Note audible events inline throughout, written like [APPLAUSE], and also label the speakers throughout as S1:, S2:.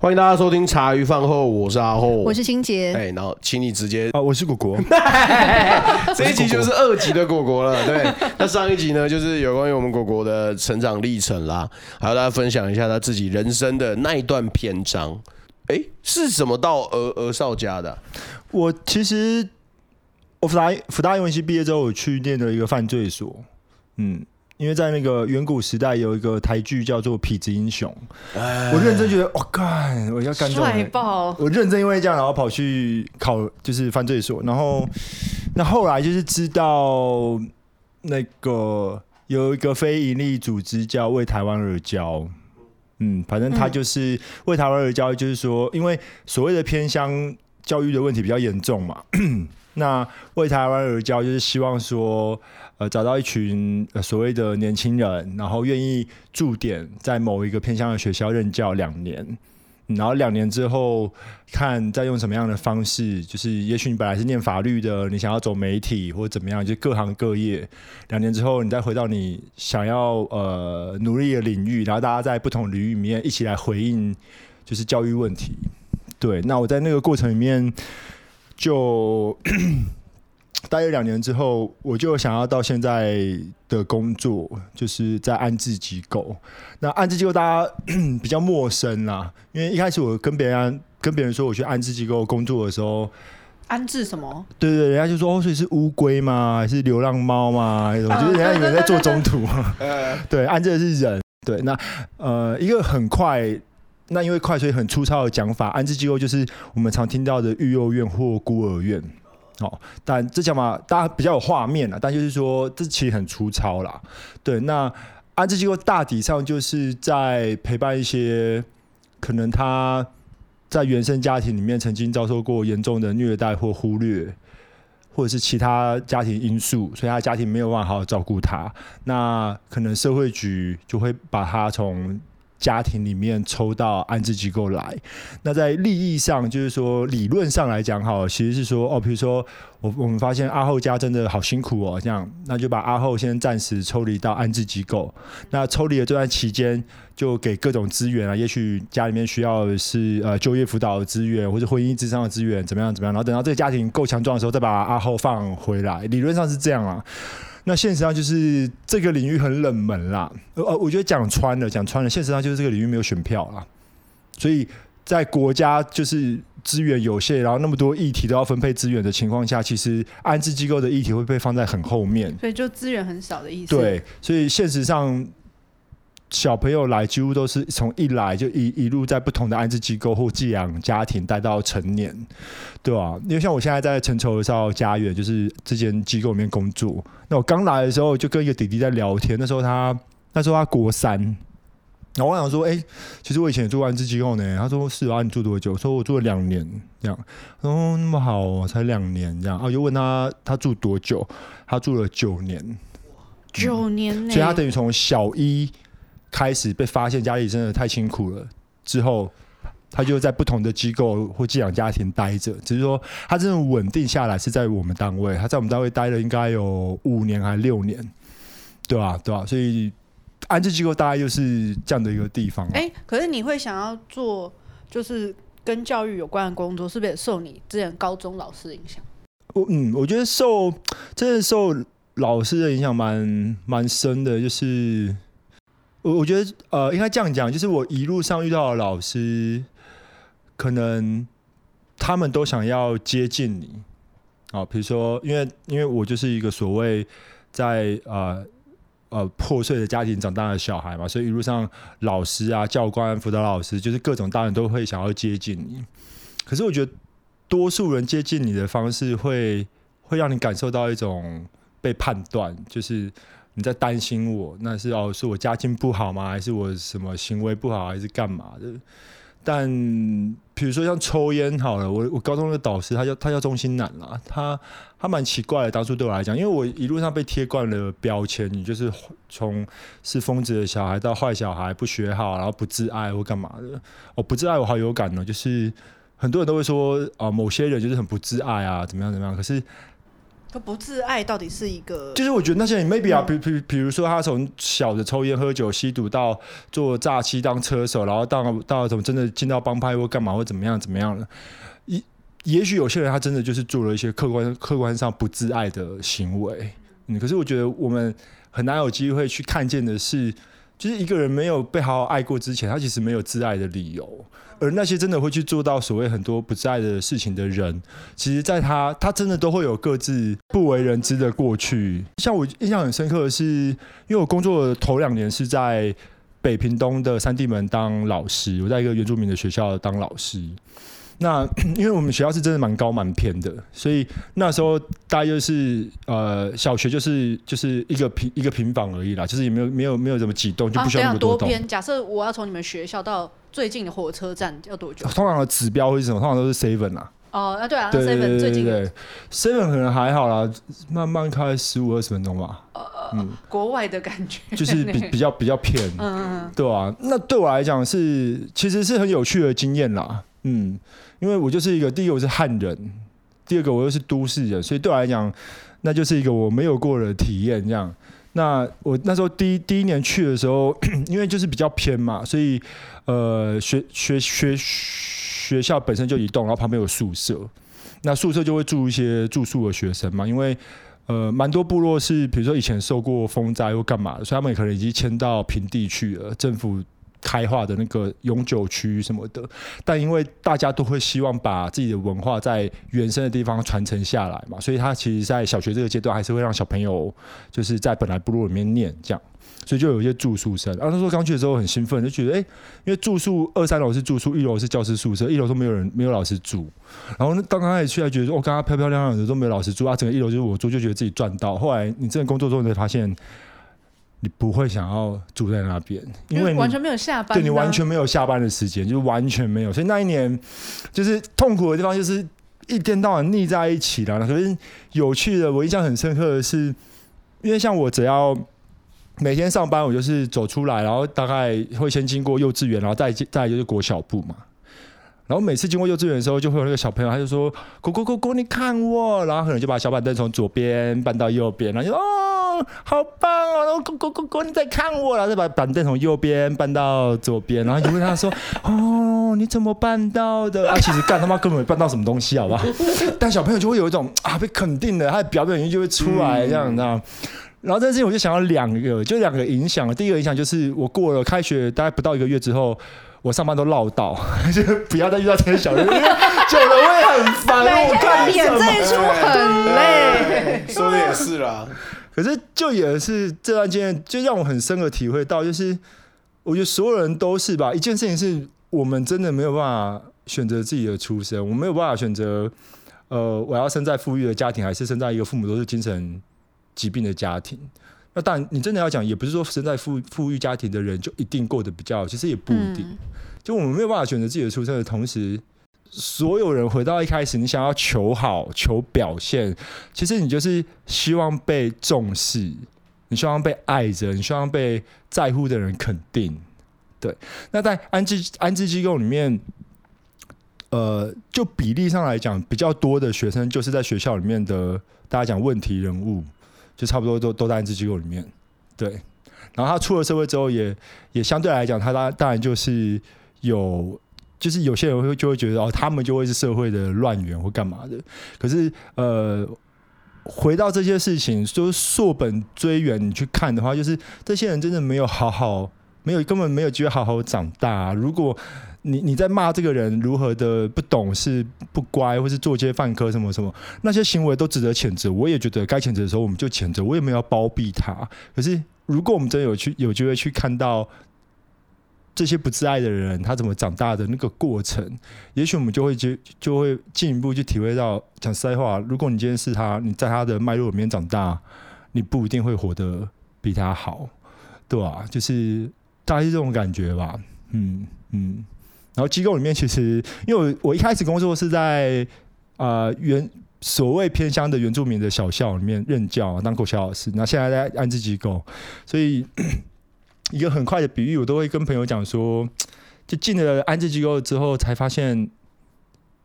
S1: 欢迎大家收听茶余饭后，我是阿后，
S2: 我是清洁，
S1: 哎，然后请你直接
S3: 啊，我是果果，[LAUGHS]
S1: 这一集就是二集的果果了，[LAUGHS] 对。那上一集呢，就是有关于我们果果的成长历程啦，还有大家分享一下他自己人生的那一段篇章。哎，是怎么到儿儿少家的啊？
S3: 我其实我辅大辅大英文系毕业之后，我去念了一个犯罪所，嗯。因为在那个远古时代，有一个台剧叫做《痞子英雄》，我认真觉得，我、哦、干，我要干这种，
S2: 爆。
S3: 我认真因为这样，然后跑去考就是犯罪所，然后那后来就是知道那个有一个非营利组织叫为台湾而教，嗯，反正他就是为台湾而教，就是说，因为所谓的偏乡教育的问题比较严重嘛。[CLEARS THROAT] 那为台湾而教，就是希望说，呃，找到一群呃所谓的年轻人，然后愿意驻点在某一个偏乡的学校任教两年，然后两年之后看再用什么样的方式，就是也许你本来是念法律的，你想要走媒体或者怎么样，就各行各业，两年之后你再回到你想要呃努力的领域，然后大家在不同领域里面一起来回应，就是教育问题。对，那我在那个过程里面。就待了两年之后，我就想要到现在的工作，就是在安置机构。那安置机构大家 [CLEARS THROAT] 比较陌生啦，因为一开始我跟别人跟别人说我去安置机构工作的时候，
S2: 安置什么？
S3: 对对，人家就说哦，所以是乌龟吗？还是流浪猫吗？我觉得人家以为在做中途。[LAUGHS] 对，安置的是人。对，那呃，一个很快。那因为快，所以很粗糙的讲法，安置机构就是我们常听到的育幼院或孤儿院，哦，但这讲嘛大家比较有画面了，但就是说这其实很粗糙啦。对，那安置机构大体上就是在陪伴一些可能他在原生家庭里面曾经遭受过严重的虐待或忽略，或者是其他家庭因素，所以他家庭没有办法好好照顾他，那可能社会局就会把他从家庭里面抽到安置机构来，那在利益上，就是说理论上来讲，哈，其实是说哦，比如说我我们发现阿后家真的好辛苦哦，这样，那就把阿后先暂时抽离到安置机构。那抽离的这段期间，就给各种资源啊，也许家里面需要的是呃就业辅导的资源，或者婚姻咨商的资源，怎么样怎么样，然后等到这个家庭够强壮的时候，再把阿后放回来。理论上是这样啊。那现实上就是这个领域很冷门啦，呃，我觉得讲穿了，讲穿了，现实上就是这个领域没有选票啦，所以在国家就是资源有限，然后那么多议题都要分配资源的情况下，其实安置机构的议题会被放在很后面，
S2: 所以就资源很少的意思。
S3: 对，所以现实上。小朋友来几乎都是从一来就一一路在不同的安置机构或寄养家庭待到成年，对吧、啊？因为像我现在在陈绸儿少家园，就是这间机构里面工作。那我刚来的时候就跟一个弟弟在聊天，那时候他那时候他国三，然后我想说，哎、欸，其实我以前也住安置机构呢。他说是啊，你住多久？我说我住了两年，这样。他说那么好、哦，才两年这样。啊，就问他他住多久？他住了九年，
S2: 九年呢、嗯。
S3: 所以他等于从小一。开始被发现家里真的太辛苦了之后，他就在不同的机构或寄养家庭待着。只是说他真的稳定下来是在我们单位，他在我们单位待了应该有五年还是六年，对吧？对吧？所以安置机构大概就是这样的一个地方。
S2: 哎，可是你会想要做就是跟教育有关的工作，是不是也受你之前高中老师的影响？
S3: 我嗯，我觉得受真的受老师的影响蛮蛮深的，就是。我我觉得呃，应该这样讲，就是我一路上遇到的老师，可能他们都想要接近你，啊，比如说，因为因为我就是一个所谓在呃呃破碎的家庭长大的小孩嘛，所以一路上老师啊、教官、辅导老师，就是各种大人都会想要接近你。可是我觉得，多数人接近你的方式会会让你感受到一种被判断，就是。你在担心我，那是哦，是我家境不好吗？还是我什么行为不好，还是干嘛的？但比如说像抽烟好了，我我高中的导师他叫他叫钟心楠啦，他他蛮奇怪的，当初对我来讲，因为我一路上被贴惯了标签，你就是从是疯子的小孩到坏小孩，不学好，然后不自爱或干嘛的。哦，不自爱我好有感呢，就是很多人都会说啊、某些人就是很不自爱啊，怎么样怎么样，可是。
S2: 他不自爱到底是一个，
S3: 就是我觉得那些人 maybe 啊，比比比如说他从小的抽烟喝酒吸毒到做诈欺当车手，然后到到什么真的进到帮派或干嘛或怎么样怎么样了，也也许有些人他真的就是做了一些客观客观上不自爱的行为，嗯，可是我觉得我们很难有机会去看见的是，就是一个人没有被好好爱过之前，他其实没有自爱的理由。而那些真的会去做到所谓很多不在的事情的人，其实，在他他真的都会有各自不为人知的过去。像我印象很深刻的是，因为我工作的头两年是在北平东的三地门当老师，我在一个原住民的学校当老师。那 [CLEARS THROAT] 因为我们学校是真的蛮高蛮偏的，所以那时候大约就是呃小学就是就是一个平一个平房而已啦，就是也没有没有没有怎么几栋，就不需要那么多栋。
S2: 啊、多偏？假设我要从你们学校到最近的火车站要多久？
S3: 通常的指标会是什么？通常都是 seven 啦。
S2: 哦，啊对啊，seven 最近对
S3: seven 可能还好啦，慢慢开十五二十分钟吧。
S2: 呃嗯，国外的感觉
S3: 就是比 [LAUGHS] 比较比较偏，嗯嗯，对啊，那对我来讲是其实是很有趣的经验啦，嗯。因为我就是一个，第一个我是汉人，第二个我又是都市人，所以对我来讲，那就是一个我没有过的体验。这样，那我那时候第一第一年去的时候，[CLEARS THROAT] 因为就是比较偏嘛，所以呃学学学学学校本身就一栋，然后旁边有宿舍，那宿舍就会住一些住宿的学生嘛，因为呃蛮多部落是比如说以前受过风灾或干嘛，所以他们可能已经迁到平地去了，政府。开化的那个永久区什么的，但因为大家都会希望把自己的文化在原生的地方传承下来嘛，所以他其实，在小学这个阶段，还是会让小朋友就是在本来部落里面念这样，所以就有一些住宿生。然后他说刚去的时候很兴奋，就觉得哎、因为住宿二三楼是住宿，一楼是教师宿舍，一楼都没有人，没有老师住。然后刚刚开始去，还觉得说，哦，刚刚漂漂亮亮的都没有老师住啊，整个一楼就是我住，就觉得自己赚到。后来你真的工作之后，你会发现。你不会想要住在那边，因为
S2: 完全没有下班，
S3: 对你完全没有下班的时间，就完全没有。所以那一年就是痛苦的地方，就是一天到晚腻在一起了。可是有趣的，我印象很深刻的是，因为像我只要每天上班，我就是走出来，然后大概会先经过幼稚园，然后再再就是国小部嘛。然后每次经过幼稚园的时候，就会有那个小朋友，他就说：“果果果果，你看我。”然后可能就把小板凳从左边搬到右边，然后就说：“哦，好棒哦！”然后果果果果，你在看我，然后再把板凳从右边搬到左边，然后就问他说：“哦，你怎么办到的？”啊，其实干他妈根本没办到什么东西，好不好？但小朋友就会有一种啊被肯定的，他的表演欲就会出来，这样，你知道。然后这件事情我就想要两个，就两个影响。第一个影响就是我过了开学大概不到一个月之后。我上班都唠叨，[LAUGHS] 就不要再遇到这些小人，[LAUGHS] 久了我也很烦。我看
S2: 演这一出很累，
S1: 说的也是啦。
S3: 可是就也是这段经验，就让我很深的体会到，就是我觉得所有人都是吧。一件事情是我们真的没有办法选择自己的出身，我没有办法选择，呃，我要生在富裕的家庭，还是生在一个父母都是精神疾病的家庭。那当然，你真的要讲，也不是说生在富富裕家庭的人就一定过得比较好，其实也不一定。嗯、就我们没有办法选择自己的出身的同时，所有人回到一开始，你想要求好、求表现，其实你就是希望被重视，你希望被爱着，你希望被在乎的人肯定。对。那在安置安置机构里面，呃，就比例上来讲，比较多的学生就是在学校里面的大家讲问题人物。就差不多都都在安置机构里面，对。然后他出了社会之后也，也相对来讲，他当当然就是有，就是有些人会就会觉得哦，他们就会是社会的乱源或干嘛的。可是呃，回到这些事情，就是溯本追源，你去看的话，就是这些人真的没有好好，没有根本没有机会好好长大。如果你你在骂这个人如何的不懂事、不乖，或是作奸犯科什么什么，那些行为都值得谴责。我也觉得该谴责的时候我们就谴责，我也没有要包庇他。可是如果我们真的有去有机会去看到这些不自爱的人他怎么长大的那个过程，也许我们就会就就会进一步去体会到，讲实在话，如果你今天是他，你在他的脉络里面长大，你不一定会活得比他好，对吧？就是大概是这种感觉吧。嗯嗯。然后机构里面其实，因为我我一开始工作是在啊、原所谓偏乡的原住民的小校里面任教当国小老师，那现在在安置机构，所以 [CLEARS THROAT] 一个很快的比喻，我都会跟朋友讲说，[TSK] 就进了安置机构之后，才发现。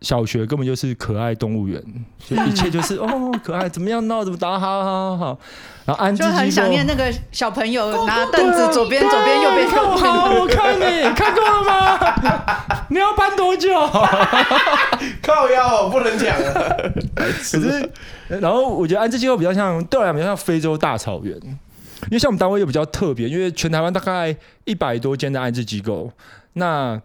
S3: 小学根本就是可爱动物园，就 [LAUGHS] 一切就是哦可爱，怎么样闹怎么打，好好好好。然后安置机构就
S2: 很想念那个小朋友拿凳子左边左边右边。
S3: 看好，我看你 [LAUGHS] 看够了吗？你要搬多久？[LAUGHS]
S1: 靠腰不能讲了。
S3: 可是，然后我觉得安置机构比较像，对我来讲比较像非洲大草原，因为像我们单位又比较特别，因为全台湾大概一百多间的安置机构，那。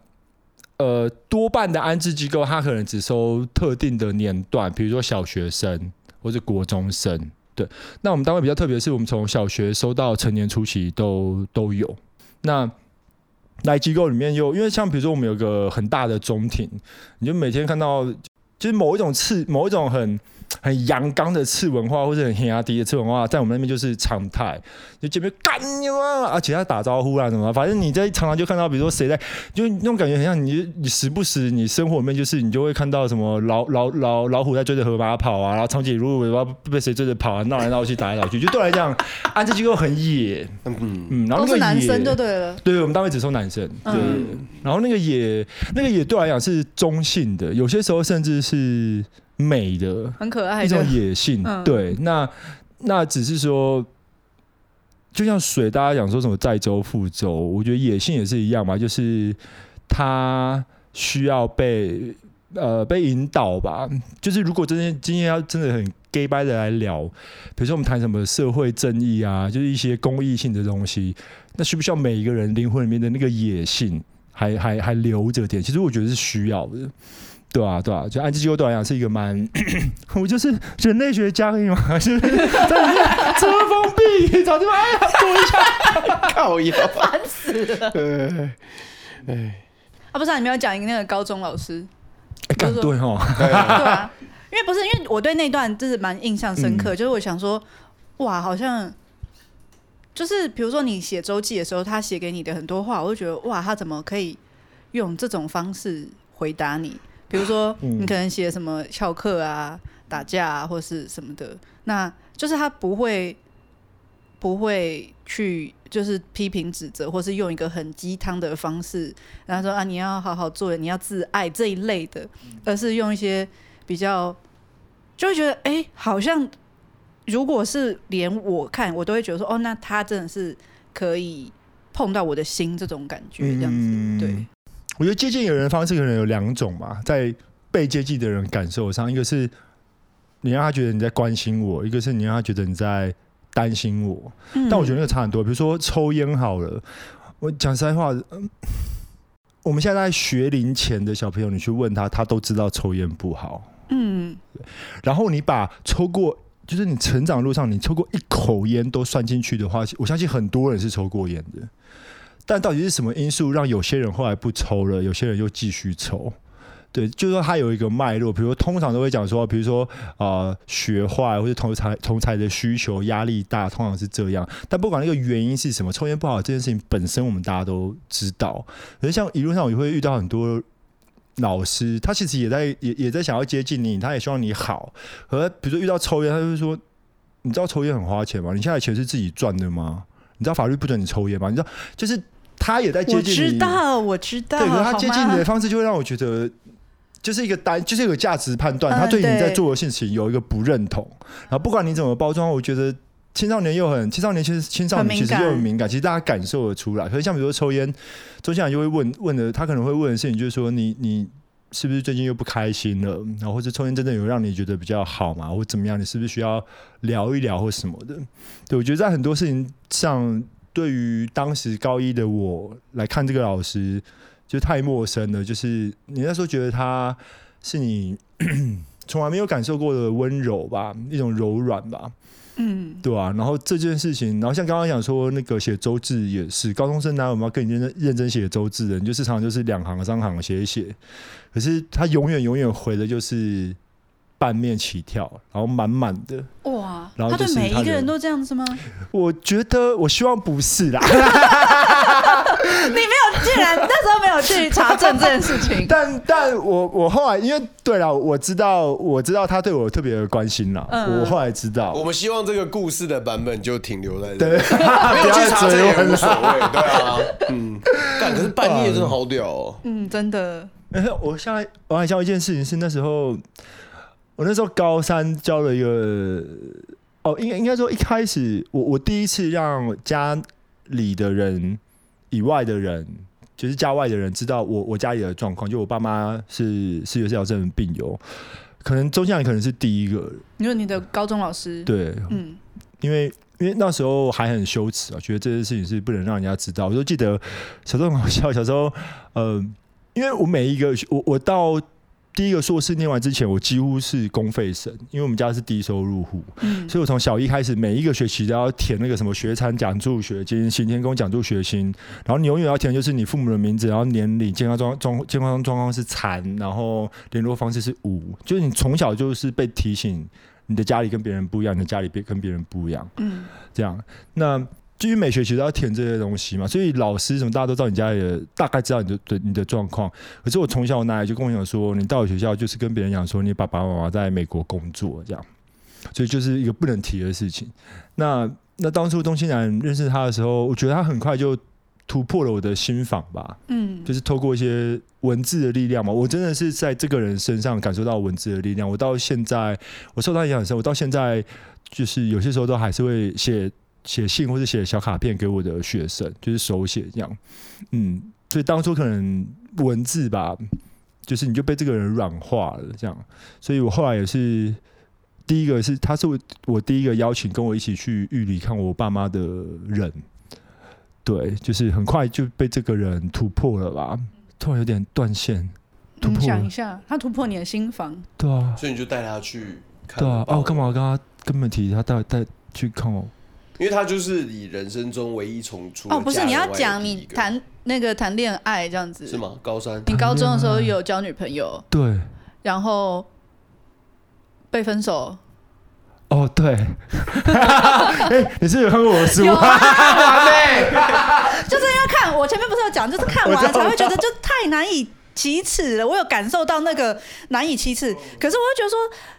S3: 呃，多半的安置机构，它可能只收特定的年段，比如说小学生或者国中生。对，那我们单位比较特别的是，我们从小学收到成年初期都都有。那来机构里面又因为像比如说我们有个很大的中庭，你就每天看到就是某一种次某一种很。很阳刚的次文化，或者很黑压低的次文化，在我们那边就是常态。就见面干你妈，而且他打招呼啊什么，反正你在常常就看到，比如说谁在，就那种感觉很像你，你时不时你生活里面就是你就会看到什么老老老老虎在追着河马跑啊，然后长颈鹿不知道被谁追着跑啊，闹来闹去，打来打去。就对我来讲，安置机构很野，嗯嗯，然后那
S2: 是男生就对了，
S3: 对，我们单位只收男生，对。嗯、然后那个野，那个野对我来讲是中性的，有些时候甚至是。美的，
S2: 很可爱，一
S3: 种野性。嗯、对，那那只是说，就像水，大家讲说什么载舟覆舟，我觉得野性也是一样嘛，就是它需要被呃被引导吧。就是如果真的今天要真的很 gay 掰的来聊，比如说我们谈什么社会正义啊，就是一些公益性的东西，那需不需要每一个人灵魂里面的那个野性还还还留着点？其实我觉得是需要的。对啊，对啊，就安置机构对我来讲是一个蛮，[COUGHS] 我就是人类学家嘛，[LAUGHS] 是不是？在里面遮风避雨，找地方哎呀躲一下，
S1: 靠腰，
S2: 烦死了。对，哎，啊，不是、啊，你没有讲一个那个高中老师，
S3: 哎、欸，对哦，
S2: 对啊，[LAUGHS] 因为不是，因为我对那段就是蛮印象深刻，嗯、就是我想说，哇，好像就是比如说你写周记的时候，他写给你的很多话，我就觉得哇，他怎么可以用这种方式回答你？比如说，你可能写什么翘课啊、打架啊，或是什么的，那就是他不会不会去就是批评指责，或是用一个很鸡汤的方式，然后说啊，你要好好做人，你要自爱这一类的，而是用一些比较，就会觉得哎、欸，好像如果是连我看，我都会觉得说，哦，那他真的是可以碰到我的心这种感觉，这样子，对。
S3: 我觉得接近有人的方式可能有两种嘛，在被接近的人感受上，一个是你让他觉得你在关心我，一个是你让他觉得你在担心我。嗯、但我觉得那个差很多。比如说抽烟好了，我讲实在话，嗯，我们现在在学龄前的小朋友，你去问他，他都知道抽烟不好。嗯，然后你把抽过，就是你成长路上你抽过一口烟都算进去的话，我相信很多人是抽过烟的。但到底是什么因素让有些人后来不抽了，有些人又继续抽？对，就是说他有一个脉络，比如说通常都会讲说，比如说啊、学坏或者同才同才的需求压力大，通常是这样。但不管那个原因是什么，抽烟不好这件事情本身我们大家都知道。可是像一路上我也会遇到很多老师，他其实也在也也在想要接近你，他也希望你好。和比如说遇到抽烟，他就会说：“你知道抽烟很花钱吗？你现在钱是自己赚的吗？你知道法律不准你抽烟吗？你知道就是。”他也在接近你，
S2: 我知道，我知道。
S3: 对，他接近你的方式就会让我觉得，就是一个单，就是一个价值判断。他对你在做的事情有一个不认同。然后不管你怎么包装，我觉得青少年又很青少年，其实青少年其实又很敏感，其实大家感受得出来。所以像比如说抽烟，周先生就会问问的，他可能会问的事情就是说，你你是不是最近又不开心了？然后或者抽烟真的有让你觉得比较好吗？或怎么样？你是不是需要聊一聊或什么的？对，我觉得在很多事情上。对于当时高一的我来看，这个老师就太陌生了。就是你那时候觉得他是你 [COUGHS] 从来没有感受过的温柔吧，一种柔软吧，嗯，对吧、啊？然后这件事情，然后像刚刚讲说那个写周志也是，高中生哪有没有跟你认真认真写周志的？你就是常常就是两行三行写一写，可是他永远永远回的就是。半面起跳，然后满满的
S2: 哇！然后他对每一个人都这样子吗？
S3: 我觉得，我希望不是啦。[LAUGHS]
S2: 你没有，竟然那时候没有去查证这件事情。[LAUGHS]
S3: 但但我我后来因为对了，我知道我知道他对我特别的关心了。嗯，我后来知道。
S1: 我们希望这个故事的版本就停留在这。
S3: 对，[LAUGHS]
S1: 没有去查证也无所谓。对啊，嗯。但可是半夜真的好屌哦。
S2: 嗯，真的。
S3: 哎，我现在我还想一件事情是那时候，我那时候高三交了一个。哦，应该应该说一开始，我我第一次让家里的人以外的人，就是家外的人知道我我家里的状况，就我爸妈是思觉失调症的病友，可能周向可能是第一个。
S2: 你说你的高中老师？
S3: 对，嗯，因为因为那时候还很羞耻啊，觉得这件事情是不能让人家知道。我就记得小时候很好笑，小时候，呃，因为我每一个我我到。第一个硕士念完之前，我几乎是公费生，因为我们家是低收入户，嗯，所以我从小一开始，每一个学期都要填那个什么学餐奖助学金、行天宫奖助学金，然后你永远要填就是你父母的名字，然后年龄、健康状状健康状况是残，然后联络方式是五，就是你从小就是被提醒你的家里跟别人不一样，你的家里别跟别人不一样，嗯，这样那。基于每学期都要填这些东西嘛，所以老师什么大家都知道你家里的大概知道你的对你的状况。可是我从小我奶奶就跟我讲说，你到了学校就是跟别人讲说你爸爸妈妈在美国工作这样，所以就是一个不能提的事情。那那当初东西南认识他的时候，我觉得他很快就突破了我的心防吧，嗯，就是透过一些文字的力量嘛，我真的是在这个人身上感受到文字的力量。我到现在我受他影响很深，我到现在就是有些时候都还是会写。写信或者写小卡片给我的学生，就是手写这样，嗯，所以当初可能文字吧，就是你就被这个人软化了这样，所以我后来也是第一个是他是我我第一个邀请跟我一起去玉里看我爸妈的人，对，就是很快就被这个人突破了吧，突然有点断线，突破。
S2: 想一下，他突破你的心房，
S3: 对啊，
S1: 所以你就带他去看，
S3: 对啊，哦，干嘛我跟他根本提他带带去看我。
S1: 因为他就是你人生中唯一重出
S2: 哦，不是你要讲你谈那个谈恋爱这样子
S1: 是吗？高三，
S2: 你高中的时候有交女朋友 [LAUGHS]
S3: 对，
S2: 然后被分手
S3: 哦，对，[LAUGHS] 哎，你是有看过我的书吗？[LAUGHS]
S2: 就是因为看我前面不是有讲，就是看完才会觉得就太难以启齿了。我有感受到那个难以启齿，可是我会觉得说，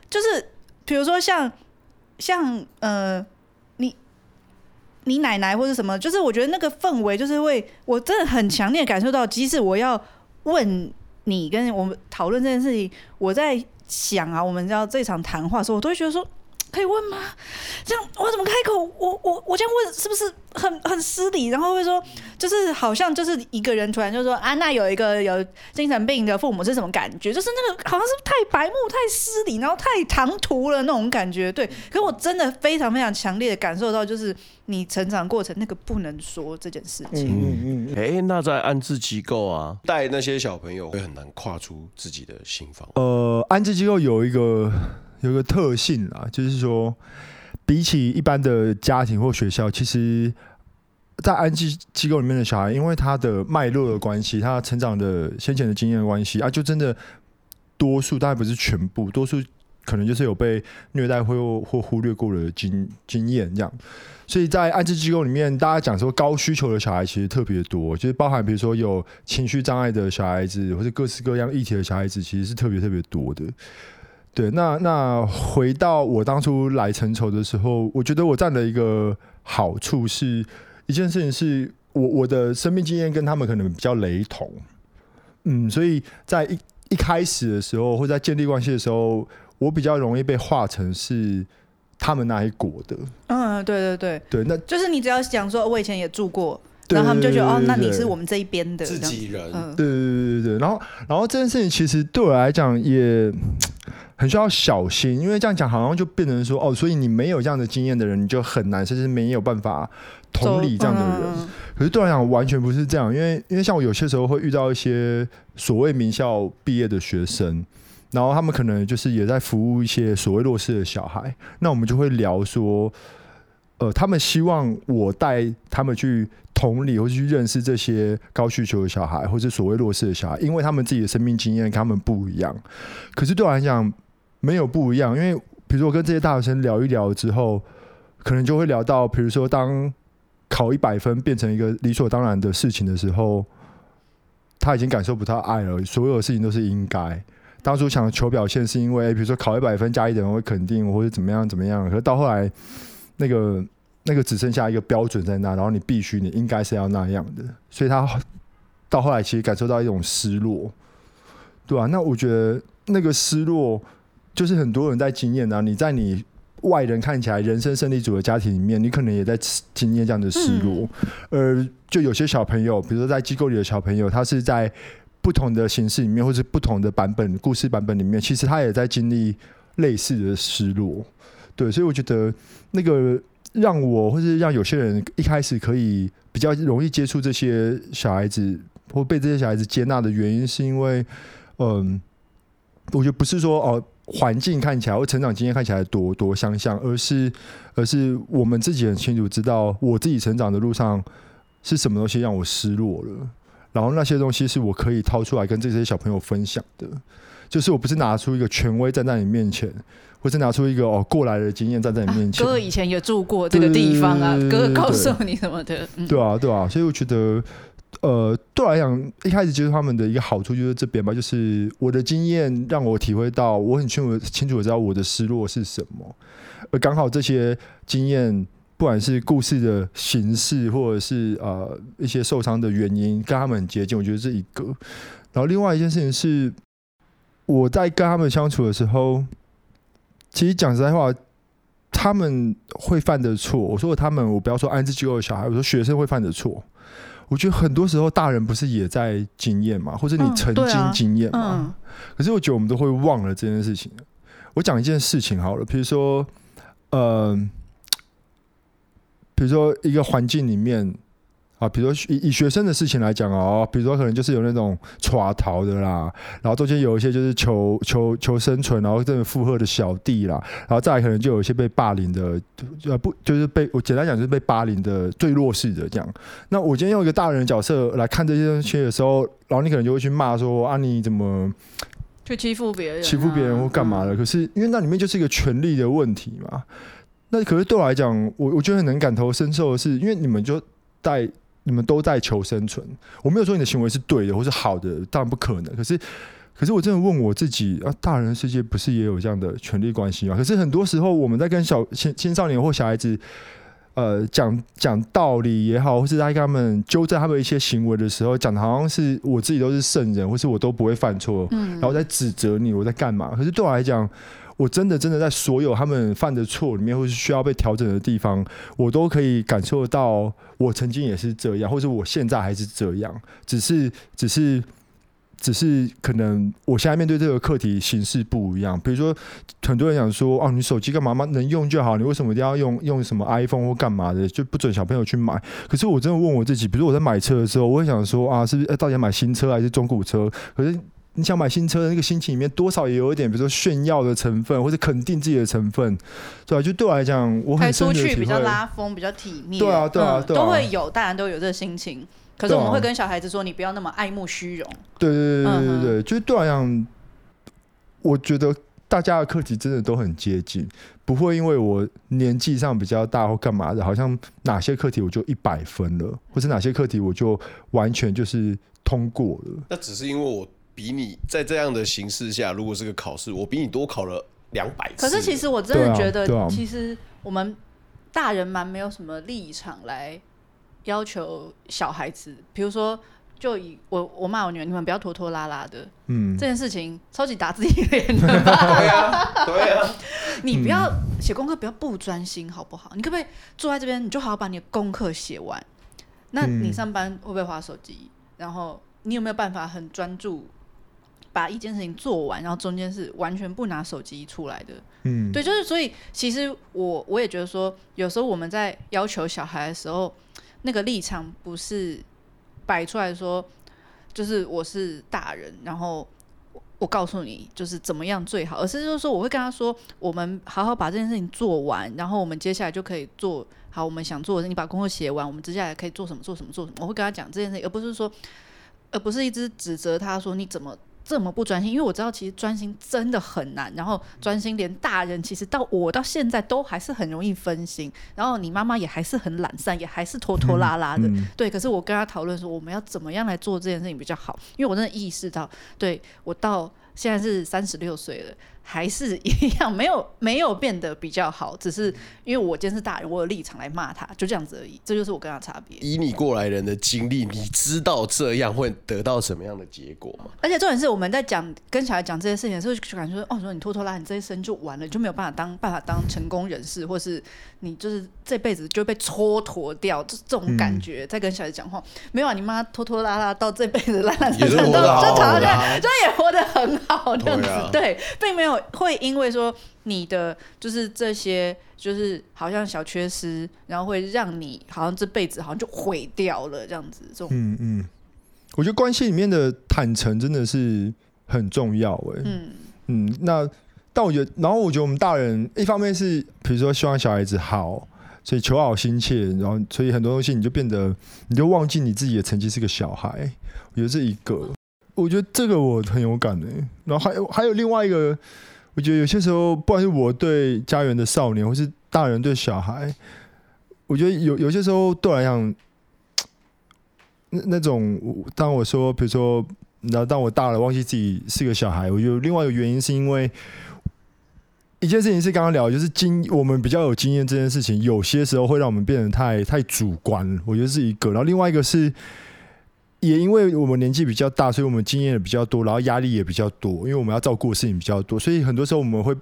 S2: 就是比如说像像呃。你奶奶或者什么，就是我觉得那个氛围就是会，我真的很强烈感受到，即使我要问你跟我们讨论这件事情，我在想啊，我们知道这场谈话的时候，我都会觉得说。可以问吗？这样我怎么开口？我我我这样问是不是很很失礼？然后会说，就是好像就是一个人突然就说啊，那有一个有精神病的父母是什么感觉？就是那个好像是太白目、太失礼，然后太唐突了那种感觉。对，可是我真的非常非常强烈的感受到，就是你成长过程那个不能说这件事情。
S1: 嗯嗯。哎、欸，那在安置机构啊，带那些小朋友会很难跨出自己的心房。
S3: 呃，安置机构有一个。有一个特性啊，就是说，比起一般的家庭或学校，其实，在安置机构里面的小孩，因为他的脉络的关系，他成长的先前的经验的关系啊，就真的多数，当然不是全部，多数可能就是有被虐待或或忽略过的经经验这样。所以在安置机构里面，大家讲说高需求的小孩其实特别多，就是包含比如说有情绪障碍的小孩子，或者各式各样议题的小孩子，其实是特别特别多的。对，那那回到我当初来成仇的时候，我觉得我占的一个好处是一件事情，是我我的生命经验跟他们可能比较雷同，嗯，所以在一一开始的时候，或者在建立关系的时候，我比较容易被画成是他们那一国的。
S2: 嗯，对对对，
S3: 对，那
S2: 就是你只要讲说，我以前也住过，然后他们就觉得哦，那你是我们这一边的
S1: 自己人，
S2: 嗯，
S3: 对对对对对，然后然后这件事情其实对我来讲也。很需要小心，因为这样讲好像就变成说哦，所以你没有这样的经验的人，你就很难，甚至没有办法同理这样的人。嗯、可是对我来讲，完全不是这样，因为因为像我有些时候会遇到一些所谓名校毕业的学生，然后他们可能就是也在服务一些所谓弱势的小孩，那我们就会聊说，呃，他们希望我带他们去同理，或者去认识这些高需求的小孩，或是所谓弱势的小孩，因为他们自己的生命经验跟他们不一样。可是对我来讲，没有不一样，因为比如说我跟这些大学生聊一聊之后，可能就会聊到，比如说当考一百分变成一个理所当然的事情的时候，他已经感受不到爱了。所有的事情都是应该。当初想求表现是因为，比如说考一百分加一点会肯定，或者怎么样怎么样。可是到后来，那个那个只剩下一个标准在那，然后你必须你应该是要那样的。所以他到后来其实感受到一种失落，对、啊？那我觉得那个失落就是很多人在经验啊。你在你外人看起来人生胜利组的家庭里面，你可能也在经验这样的失落。而就有些小朋友，比如说在机构里的小朋友，他是在。不同的形式里面，或是不同的版本故事版本里面，其实他也在经历类似的失落，对，所以我觉得那个让我，或是让有些人一开始可以比较容易接触这些小孩子，或被这些小孩子接纳的原因，是因为，嗯，我觉得不是说哦，环境看起来或成长经验看起来多多相像，而是而是我们自己很清楚知道，我自己成长的路上是什么东西让我失落了。然后那些东西是我可以掏出来跟这些小朋友分享的，就是我不是拿出一个权威站在你面前，或是拿出一个哦过来的经验站在你面前。
S2: 啊、哥以前也住过这个地方啊，哥哥告诉你什么的？
S3: 对，对啊，对啊，所以我觉得，呃，对我来讲，一开始接触他们的一个好处就是这边吧，就是我的经验让我体会到，我很清楚清楚的知道我的失落是什么，而刚好这些经验。不管是故事的形式，或者是呃一些受伤的原因，跟他们很接近，我觉得这一个。然后另外一件事情是，我在跟他们相处的时候，其实讲实在话，他们会犯的错。我说他们，我不要说安置机构的小孩，我说学生会犯的错。我觉得很多时候大人不是也在经验嘛，或者你曾经经验嘛。嗯啊嗯、可是我觉得我们都会忘了这件事情。我讲一件事情好了，比如说，嗯、呃。[TSK] 比如说一个环境里面啊，比如说以以学生的事情来讲哦，比如说可能就是有那种耍逃的啦，然后中间有一些就是求求求生存，然后这种附和的小弟啦，然后再来可能就有一些被霸凌的，呃不就是被我简单讲就是被霸凌的最弱势的这样。那我今天用一个大人的角色来看这些东西的时候，然后你可能就会去骂说啊你怎么
S2: 去欺负别人、啊，
S3: 欺负别人或干嘛的？嗯、可是因为那里面就是一个权力的问题嘛。那可是对我来讲，我我觉得很能感同身受的是，因为你们就在你们都在求生存。我没有说你的行为是对的或是好的，当然不可能。可是，可是我真的问我自己啊，大人的世界不是也有这样的权力关系吗？可是很多时候我们在跟小青青少年或小孩子，呃，讲讲道理也好，或是在跟他们纠正他们一些行为的时候，讲的好像是我自己都是圣人，或是我都不会犯错，嗯，然后在指责你我在干嘛？可是对我来讲。我真的真的在所有他们犯的错里面，或是需要被调整的地方，我都可以感受到，我曾经也是这样，或者我现在还是这样，只是只是只是可能我现在面对这个课题形式不一样。比如说，很多人想说，哦，你手机干嘛嘛能用就好，你为什么一定要用用什么 iPhone 或干嘛的，就不准小朋友去买？可是我真的问我自己，比如我在买车的时候，我会想说，啊，是不是到底要买新车还是中古车？可是。你想买新车的那个心情里面，多少也有一点，比如说炫耀的成分，或者肯定自己的成分，对吧、啊？就对我来讲，我很出去
S2: 比较拉风，比较体面，
S3: 对啊，对啊，对啊，
S2: 都会有，大人都有这个心情。可是我们会跟小孩子说，你不要那么爱慕虚荣。
S3: 对对对对对对，就是对我来讲，我觉得大家的课题真的都很接近，不会因为我年纪上比较大或干嘛的，好像哪些课题我就一百分了，或者哪些课题我就完全就是通过了。
S1: 那只是因为我。比你在这样的形势下，如果是个考试，我比你多考了两百次。
S2: 可是其实我真的觉得，其实我们大人蛮没有什么立场来要求小孩子。比如说，就以我我骂我女儿，你们不要拖拖拉拉的。嗯，这件事情超级打自己脸的。
S1: 对啊，对啊。
S2: 你不要写功课，不要不专心，好不好？你可不可以坐在这边，你就好好把你的功课写完？那你上班会不会滑手机？然后你有没有办法很专注？把一件事情做完，然后中间是完全不拿手机出来的。嗯，对，就是所以，其实我我也觉得说，有时候我们在要求小孩的时候，那个立场不是摆出来说，就是我是大人，然后我告诉你就是怎么样最好，而是就是说，我会跟他说，我们好好把这件事情做完，然后我们接下来就可以做好我们想做的事。你把功课写完，我们接下来可以做什么做什么做什么。我会跟他讲这件事情，而不是说，而不是一直指责他说你怎么。这么不专心？因为我知道其实专心真的很难，然后专心连大人其实到我到现在都还是很容易分心，然后你妈妈也还是很懒散，也还是拖拖拉拉的，
S3: 嗯嗯、
S2: 对。可是我跟她讨论说，我们要怎么样来做这件事情比较好？因为我真的意识到，对我到现在是三十六岁了。还是一样，没有没有变得比较好，只是因为我今天是大人，我有立场来骂他，就这样子而已。这就是我跟他差别。
S1: 以你过来人的经历，你知道这样会得到什么样的结果吗？
S2: 而且重点是，我们在讲跟小孩讲这些事情的时候，就感觉说，哦，说你拖拖拉，你这一生就完了，你就没有办法当办法当成功人士，或是你就是这辈子就被蹉跎掉，这这种感觉。在跟小孩讲话，没有啊，你妈拖拖拉拉到这辈子懒懒散散，都就好像就也活得很好这样子，对，并没有。会因为说你的就是这些就是好像小缺失，然后会让你好像这辈子好像就毁掉了这样子。这种
S3: 嗯嗯，我觉得关系里面的坦诚真的是很重要哎。嗯嗯，那但我觉得，然后我觉得我们大人一方面是比如说希望小孩子好，所以求好心切，然后所以很多东西你就变得你就忘记你自己的曾经是个小孩。我觉得这一个，我觉得这个我很有感哎。然后还有还有另外一个。我觉得有些时候，不管是我对家园的少年，或是大人对小孩，我觉得有有些时候对我来讲，那那种当我说，比如说，然后当我大了，忘记自己是个小孩，我觉得另外一个原因是因为一件事情是刚刚聊，就是经我们比较有经验这件事情，有些时候会让我们变得太太主观，我觉得是一个。然后另外一个是。也因为我们年纪比较大，所以我们经验也比较多，然后压力也比较多，因为我们要照顾的事情比较多，所以很多时候我们会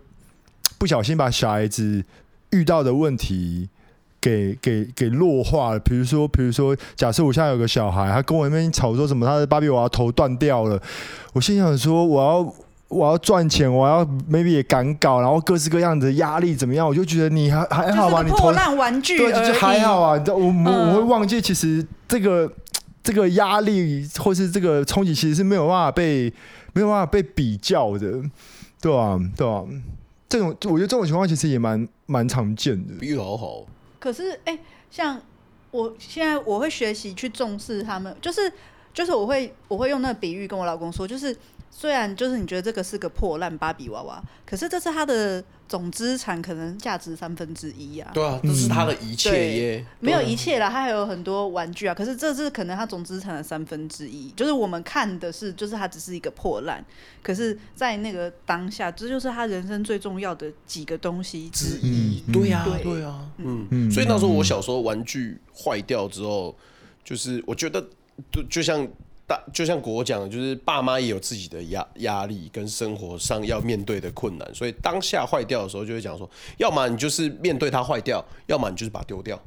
S3: 不小心把小孩子遇到的问题给给给弱化了。比如说，比如说，假设我现在有个小孩，他跟我那边吵说什么，他的芭比娃娃头断掉了，我心想说，我要我要赚钱，我要 maybe 也赶稿，然后各式各样的压力怎么样？我就觉得你还还好吧，你
S2: 破烂玩具
S3: 对，就还好啊。我我我会忘记，其实这个。这个压力或是这个冲击，其实是没有办法被没有办法被比较的，对吧？对吧？这种我觉得这种情况其实也蛮蛮常见的。
S1: 比喻好好。
S2: 可是，哎、欸，像我现在我会学习去重视他们，就是就是我会我会用那个比喻跟我老公说，就是。虽然就是你觉得这个是个破烂芭比娃娃，可是这是他的总资产，可能价值三分之一啊。
S1: 对啊，这是他的一切耶。
S2: 没有一切啦，他还有很多玩具啊。可是这是可能他总资产的三分之一。就是我们看的是，就是他只是一个破烂，可是，在那个当下，这就是他人生最重要的几个东西之一。
S1: 对呀，对啊，嗯嗯。所以那时候我小时候玩具坏掉之后，就是我觉得就就像。大就像国讲的，就是爸妈也有自己的压压力跟生活上要面对的困难，所以当下坏掉的时候，就会讲说，要么你就是面对它坏掉，要么你就是把它丢掉，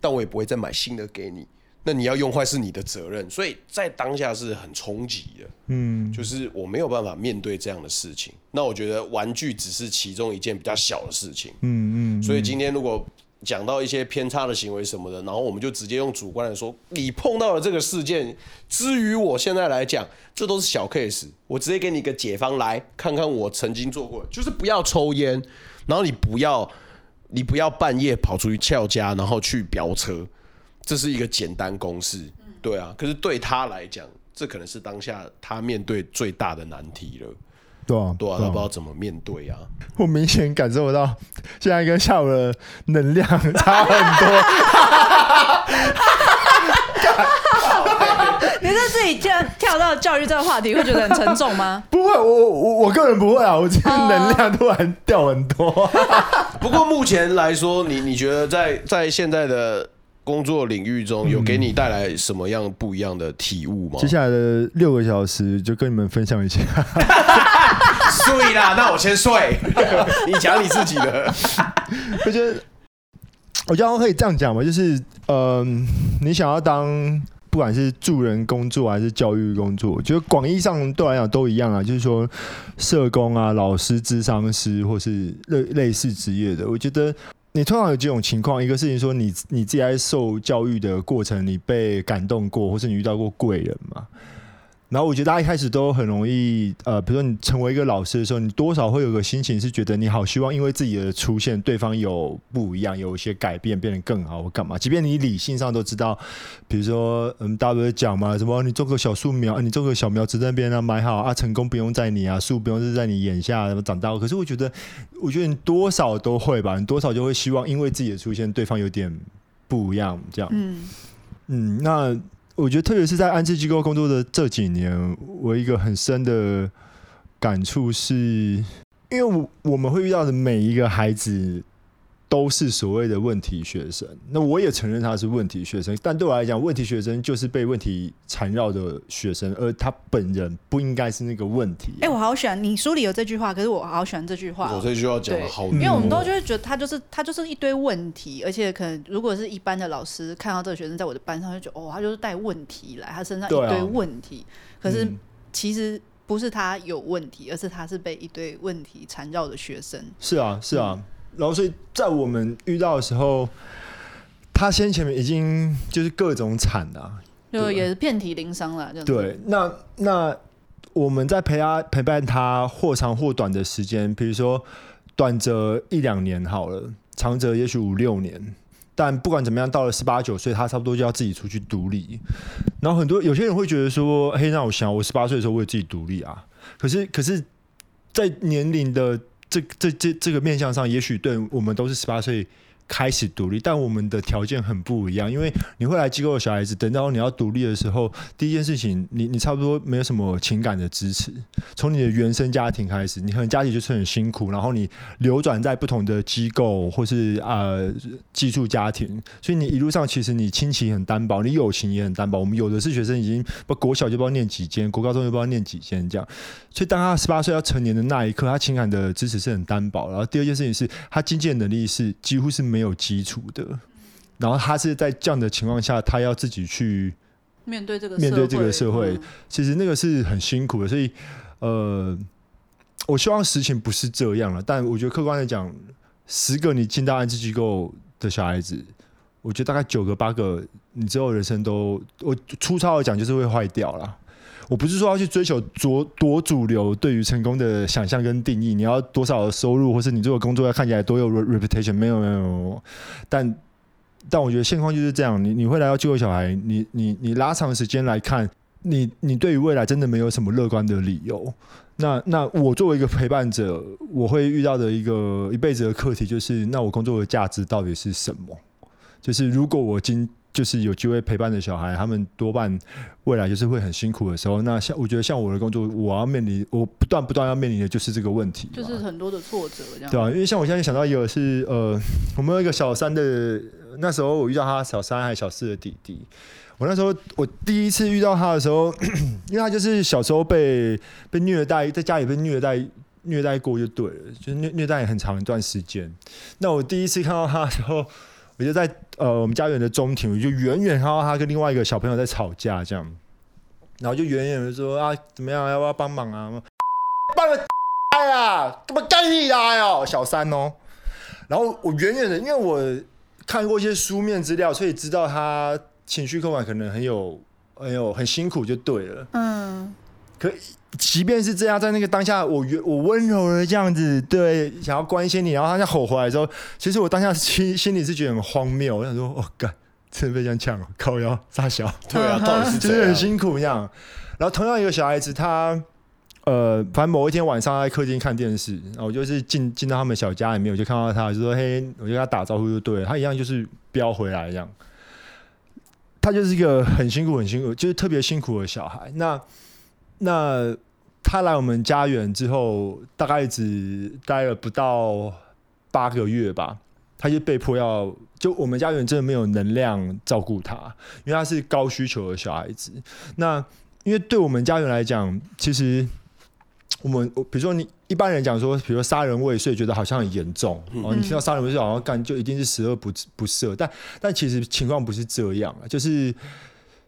S1: 但我也不会再买新的给你。那你要用坏是你的责任，所以在当下是很冲击的，嗯，就是我没有办法面对这样的事情。那我觉得玩具只是其中一件比较小的事情，嗯嗯，所以今天如果。讲到一些偏差的行为什么的，然后我们就直接用主观来说，你碰到了这个事件，至于我现在来讲，这都是小 case。我直接给你一个解方，来看看我曾经做过，就是不要抽烟，然后你不要，你不要半夜跑出去翘家，然后去飙车，这是一个简单公式，对啊。可是对他来讲，这可能是当下他面对最大的难题了。
S3: 对啊，
S1: 对啊，他不知道怎么面对啊。
S3: 我明显感受到，现在跟下午的能量差很多。[LAUGHS]
S2: 你是自己跳跳到教育这个话题，会觉得很沉重吗？[LAUGHS]
S3: 不会，我我我个人不会啊。我今天能量突然掉很多。
S1: 不过目前来说，你你觉得在在现在的工作领域中有给你带来什么样不一样的体悟吗？
S3: 接下来的六个小时就跟你们分享一下。[LAUGHS]
S1: 睡啦，那我先睡。你讲你自己的。
S3: 我觉得，我觉得可以这样讲吧，就是，嗯、呃，你想要当不管是助人工作还是教育工作，我觉得广义上对我来讲都一样啊。就是说，社工啊、老师、智商师，或是类类似职业的，我觉得你通常有几种情况：一个事情说你你自己在受教育的过程，你被感动过，或是你遇到过贵人吗。然后我觉得大家一开始都很容易，呃，比如说你成为一个老师的时候，你多少会有个心情是觉得你好希望因为自己的出现，对方有不一样，有一些改变，变得更好或干嘛。即便你理性上都知道，比如说嗯，大家讲嘛，什么你做个小树苗，你做个小苗子在那边啊，买好啊，成功不用在你啊，树不用是在你眼下什么长大。可是我觉得，我觉得你多少都会吧，你多少就会希望因为自己的出现，对方有点不一样，这样。嗯嗯，那。我觉得，特别是在安置机构工作的这几年，我一个很深的感触是，因为我我们会遇到的每一个孩子。都是所谓的问题学生，那我也承认他是问题学生，但对我来讲，问题学生就是被问题缠绕的学生，而他本人不应该是那个问题。
S2: 哎、欸，我好喜欢你书里有这句话，可是我好喜欢这句话。
S1: 我这句话讲的好，
S2: 因为我们都就会觉得他就是他就是一堆问题，而且可能如果是一般的老师看到这个学生在我的班上，就觉得哦，他就是带问题来，他身上一堆问题。啊、可是其实不是他有问题，而是他是被一堆问题缠绕的学生。
S3: 是啊，是啊。嗯然后，所以在我们遇到的时候，他先前面已经就是各种惨了，
S2: 就也是遍体鳞伤了。
S3: 对，那那我们在陪他陪伴他或长或短的时间，比如说短则一两年好了，长则也许五六年。但不管怎么样，到了十八九岁，他差不多就要自己出去独立。然后很多有些人会觉得说：“嘿，那我想我十八岁的时候我也自己独立啊。”可是，可是在年龄的这这这这个面相上，也许对我们都是十八岁。开始独立，但我们的条件很不一样。因为你会来机构的小孩子，等到你要独立的时候，第一件事情，你你差不多没有什么情感的支持。从你的原生家庭开始，你可能家里就是很辛苦，然后你流转在不同的机构或是呃寄宿家庭，所以你一路上其实你亲情很单薄，你友情也很单薄。我们有的是学生已经不国小就不知道念几间，国高中就不知道念几间这样。所以当他十八岁要成年的那一刻，他情感的支持是很单薄。然后第二件事情是他经济能力是几乎是没。没有基础的，然后他是在这样的情况下，他要自己去
S2: 面对这个
S3: 面对这个社会，其实那个是很辛苦的。所以，呃，我希望实情不是这样了。但我觉得客观的讲，十个你进到安置机构的小孩子，我觉得大概九个八个，你之后人生都，我粗糙的讲就是会坏掉了。我不是说要去追求多多主流对于成功的想象跟定义，你要多少的收入，或是你这个工作要看起来多有 reputation，没有没有，但但我觉得现况就是这样，你你会来到机构小孩，你你你拉长时间来看，你你对于未来真的没有什么乐观的理由。那那我作为一个陪伴者，我会遇到的一个一辈子的课题就是，那我工作的价值到底是什么？就是如果我今就是有机会陪伴的小孩，他们多半未来就是会很辛苦的时候。那像我觉得像我的工作，我要面临，我不断不断要面临的就是这个问题，
S2: 就是很多的挫折，这样
S3: 对啊，因为像我现在想到一个是呃，我们有一个小三的，那时候我遇到他小三还小四的弟弟。我那时候我第一次遇到他的时候，[CLEARS THROAT] 因为他就是小时候被被虐待，在家里被虐待虐待过就对了，就是虐虐待很长一段时间。那我第一次看到他的时候。我就在呃我们家园的中庭，我就远远看到他跟另外一个小朋友在吵架，这样，然后就远远的说啊，怎么样，要不要帮忙啊？[LAUGHS] 帮个哎 [LAUGHS] 呀，怎么干你来哦，小三哦。然后我远远的，因为我看过一些书面资料，所以知道他情绪控管可能很有很有很辛苦，就对了。嗯，可。即便是这样，在那个当下，我我温柔的这样子，对，想要关心你，然后他在吼回来的时候，其实我当下心心里是觉得很荒谬。我想说，哦，干，真的被这样呛了，靠腰傻小，
S1: 对啊，到底是
S3: 就是很辛苦这样。然后同样一个小孩子，他呃，反正某一天晚上在客厅看电视，然后我就是进进到他们小家里面，我就看到他，就说嘿，我就跟他打招呼，就对了，他一样就是飙回来一样。他就是一个很辛苦、很辛苦，就是特别辛苦的小孩。那。那他来我们家园之后，大概只待了不到八个月吧，他就被迫要就我们家园真的没有能量照顾他，因为他是高需求的小孩子。那因为对我们家园来讲，其实我们比如说你一般人讲说，比如说杀人未遂，觉得好像很严重哦，你听到杀人未遂好像干就一定是十恶不不赦，但但其实情况不是这样啊，就是。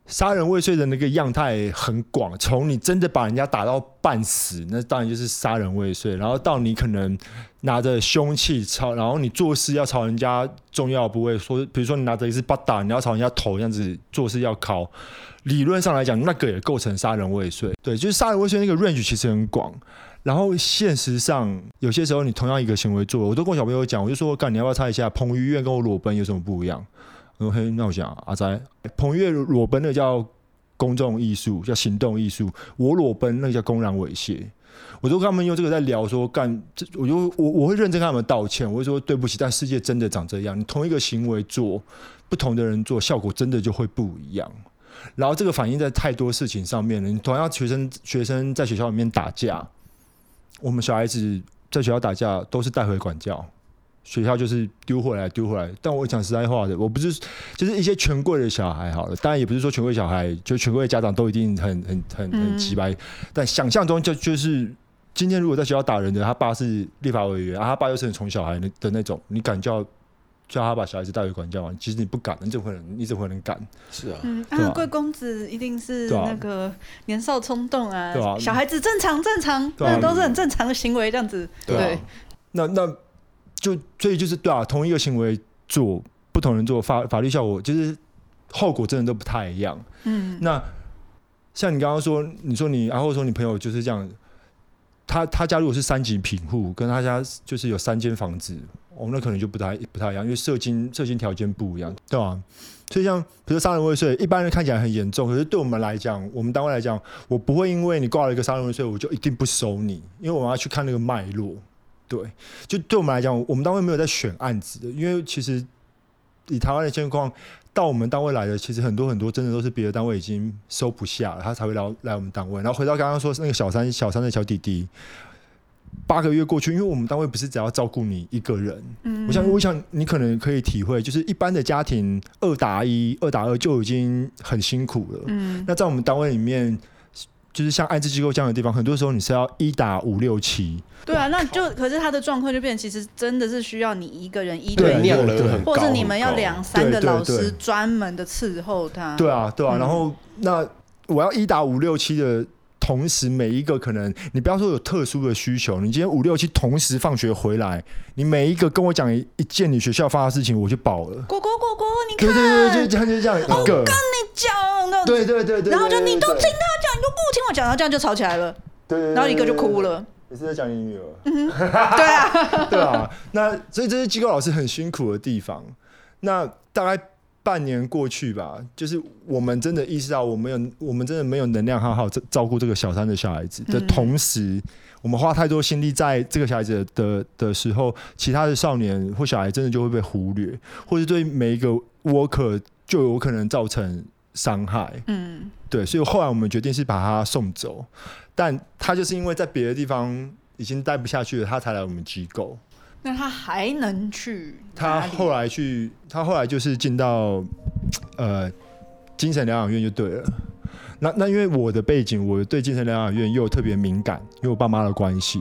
S3: 杀人未遂的那个样态很广，从你真的把人家打到半死，那当然就是杀人未遂，然后到你可能拿着凶器朝，然后你做事要朝人家重要部位，说，比如说你拿着一支巴打，你要朝人家头这样子做事要敲，理论上来讲，那个也构成杀人未遂。对，就是杀人未遂那个 range 其实很广，然后现实上有些时候你同样一个行为做，我都跟我小朋友讲，我就说，干你要不要猜一下，彭于晏跟我裸奔有什么不一样？OK，那我想阿仔，彭越裸奔那叫公众艺术，叫行动艺术；我裸奔那叫公然猥亵。我都跟他们用这个在聊说，说干这，我就我我会认真跟他们道歉，我会说对不起。但世界真的长这样，你同一个行为做，不同的人做，效果真的就会不一样。然后这个反映在太多事情上面了。你同样学生学生在学校里面打架，我们小孩子在学校打架都是带回管教。学校就是丢回来丢回来，但我讲实在话的，我不是就是一些权贵的小孩好了，当然也不是说权贵小孩就权贵的家长都一定很很很很奇葩，但想象中就就是今天如果在学校打人的，他爸是立法委员，啊他爸又是很宠小孩的的那种，你敢叫叫他把小孩子带回管教吗？其实你不敢，你怎么可能？你怎么可能敢？
S1: 是啊，
S2: 嗯，啊，贵公子一定是那个年少冲动啊，
S3: 对啊，
S2: 小孩子正常正常，那都是很正常的行为，这样子，对，
S3: 那那。就所以就是对啊，同一个行为做不同人做法法律效果就是后果真的都不太一样。嗯，那像你刚刚说，你说你，然后说你朋友就是这样，他他家如果是三级贫户，跟他家就是有三间房子，哦，那可能就不太不太一样，因为社经社经条件不一样，对吧？所以像比如杀人未遂，一般人看起来很严重，可是对我们来讲，我们单位来讲，我不会因为你挂了一个杀人未遂，我就一定不收你，因为我们要去看那个脉络。对，就对我们来讲，我们单位没有在选案子的，因为其实以台湾的现况，到我们单位来的，其实很多很多真的都是别的单位已经收不下了，他才会来来我们单位。然后回到刚刚说那个小三小三的小弟弟，八个月过去，因为我们单位不是只要照顾你一个人，嗯，我想我想你可能可以体会，就是一般的家庭二打一、二打二就已经很辛苦了，嗯，那在我们单位里面。就是像安置机构这样的地方，很多时候你是要一打五六七。对啊，那就可是他的状况就变成，其实真的是需要你一个人一对一，或者你们要两三个老师专门的伺候他。对啊，对啊。然后那我要一打五六七的同时，每一个可能你不要说有特殊的需求，你今天五六七同时放学回来，你每一个跟我讲一件你学校发生的事情，我就饱了。果果果果，你看，对对对，就这样就这样一个。我跟你讲，对对对对，然后就你都听他讲。你都不听我讲，然后这样就吵起来了。对，然后一个就哭了。你是在讲你女儿？嗯、对啊，对啊。那所以这是机构老师很辛苦的地方。那大概半年过去吧，就是我们真的意识到，我们有，我们真的没有能量好好照照顾这个小三的小孩子的同时，嗯、我们花太多心力在这个小孩子的的时候，其他的少年或小孩真的就会被忽略，或者对每一个 worker 就有可能造成。伤害，嗯，对，所以后来我们决定是把他送走，但他就是因为在别的地方已经待不下去了，他才来我们机构。那他还能去？他后来去，他后来就是进到呃精神疗养院就对了。那那因为我的背景，我对精神疗养院又特别敏感，因为我爸妈的关系。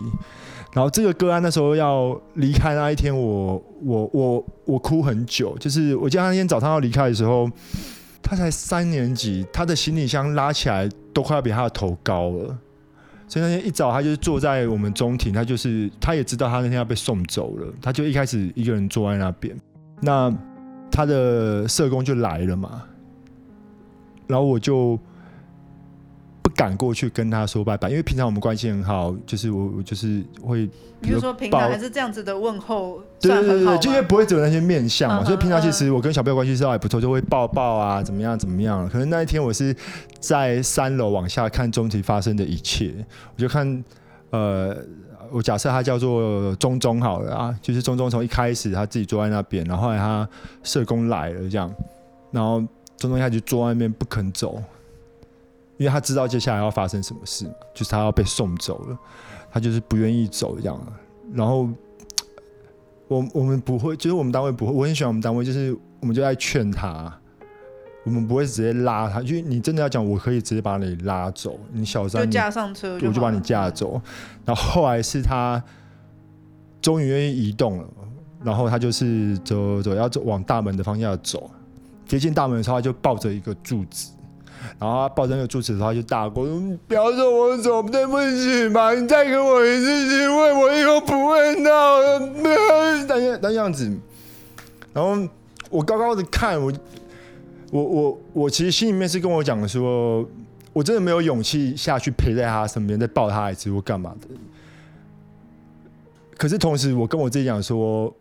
S3: 然后这个个案那时候要离开那一天我，我我我我哭很久，就是我记得那天早上要离开的时候。他才三年级，他的行李箱拉起来都快要比他的头高了，所以那天一早他就是坐在我们中庭，他就是他也知道他那天要被送走了，他就一开始一个人坐在那边，那他的社工就来了嘛，然后我就。赶过去跟他说拜拜，因为平常我们关系很好，就是我我就是会，比如说平常还是这样子的问候，对对对对，就因为不会走那些面相嘛，uh 所以平常其实我跟小朋友关系是还不错，就会抱抱啊，怎么样怎么样。可能那一天我是在三楼往下看中庭发生的一切，我就看，呃，我假设他叫做中中好了啊，就是中中从一开始他自己坐在那边，然后后来他社工来了这样，然后中中一开始坐在那边不肯走。因为他知道接下来要发生什么事，就是他要被送走了，他就是不愿意走这样。然后我我们不会，就是我们单位不会，我很喜欢我们单位，就是我们就在劝他，我们不会直接拉他，因为你真的要讲，我可以直接把你拉走，你小三就架上车，我就把你架走。然后后来是他终于愿意移动了，然后他就是走走要走往大门的方向走，接近大门的时候，他就抱着一个柱子。然后他抱着那个柱子的时候，他就大哭：“不要说我走，对不起嘛，你再给我一次机会，我以后不会闹了。[LAUGHS] ”那样那样子，然后我高高的看我，我我我其实心里面是跟我讲说，我真的没有勇气下去陪在他身边，再抱他一次或干嘛的。可是同时，我跟我自己讲说。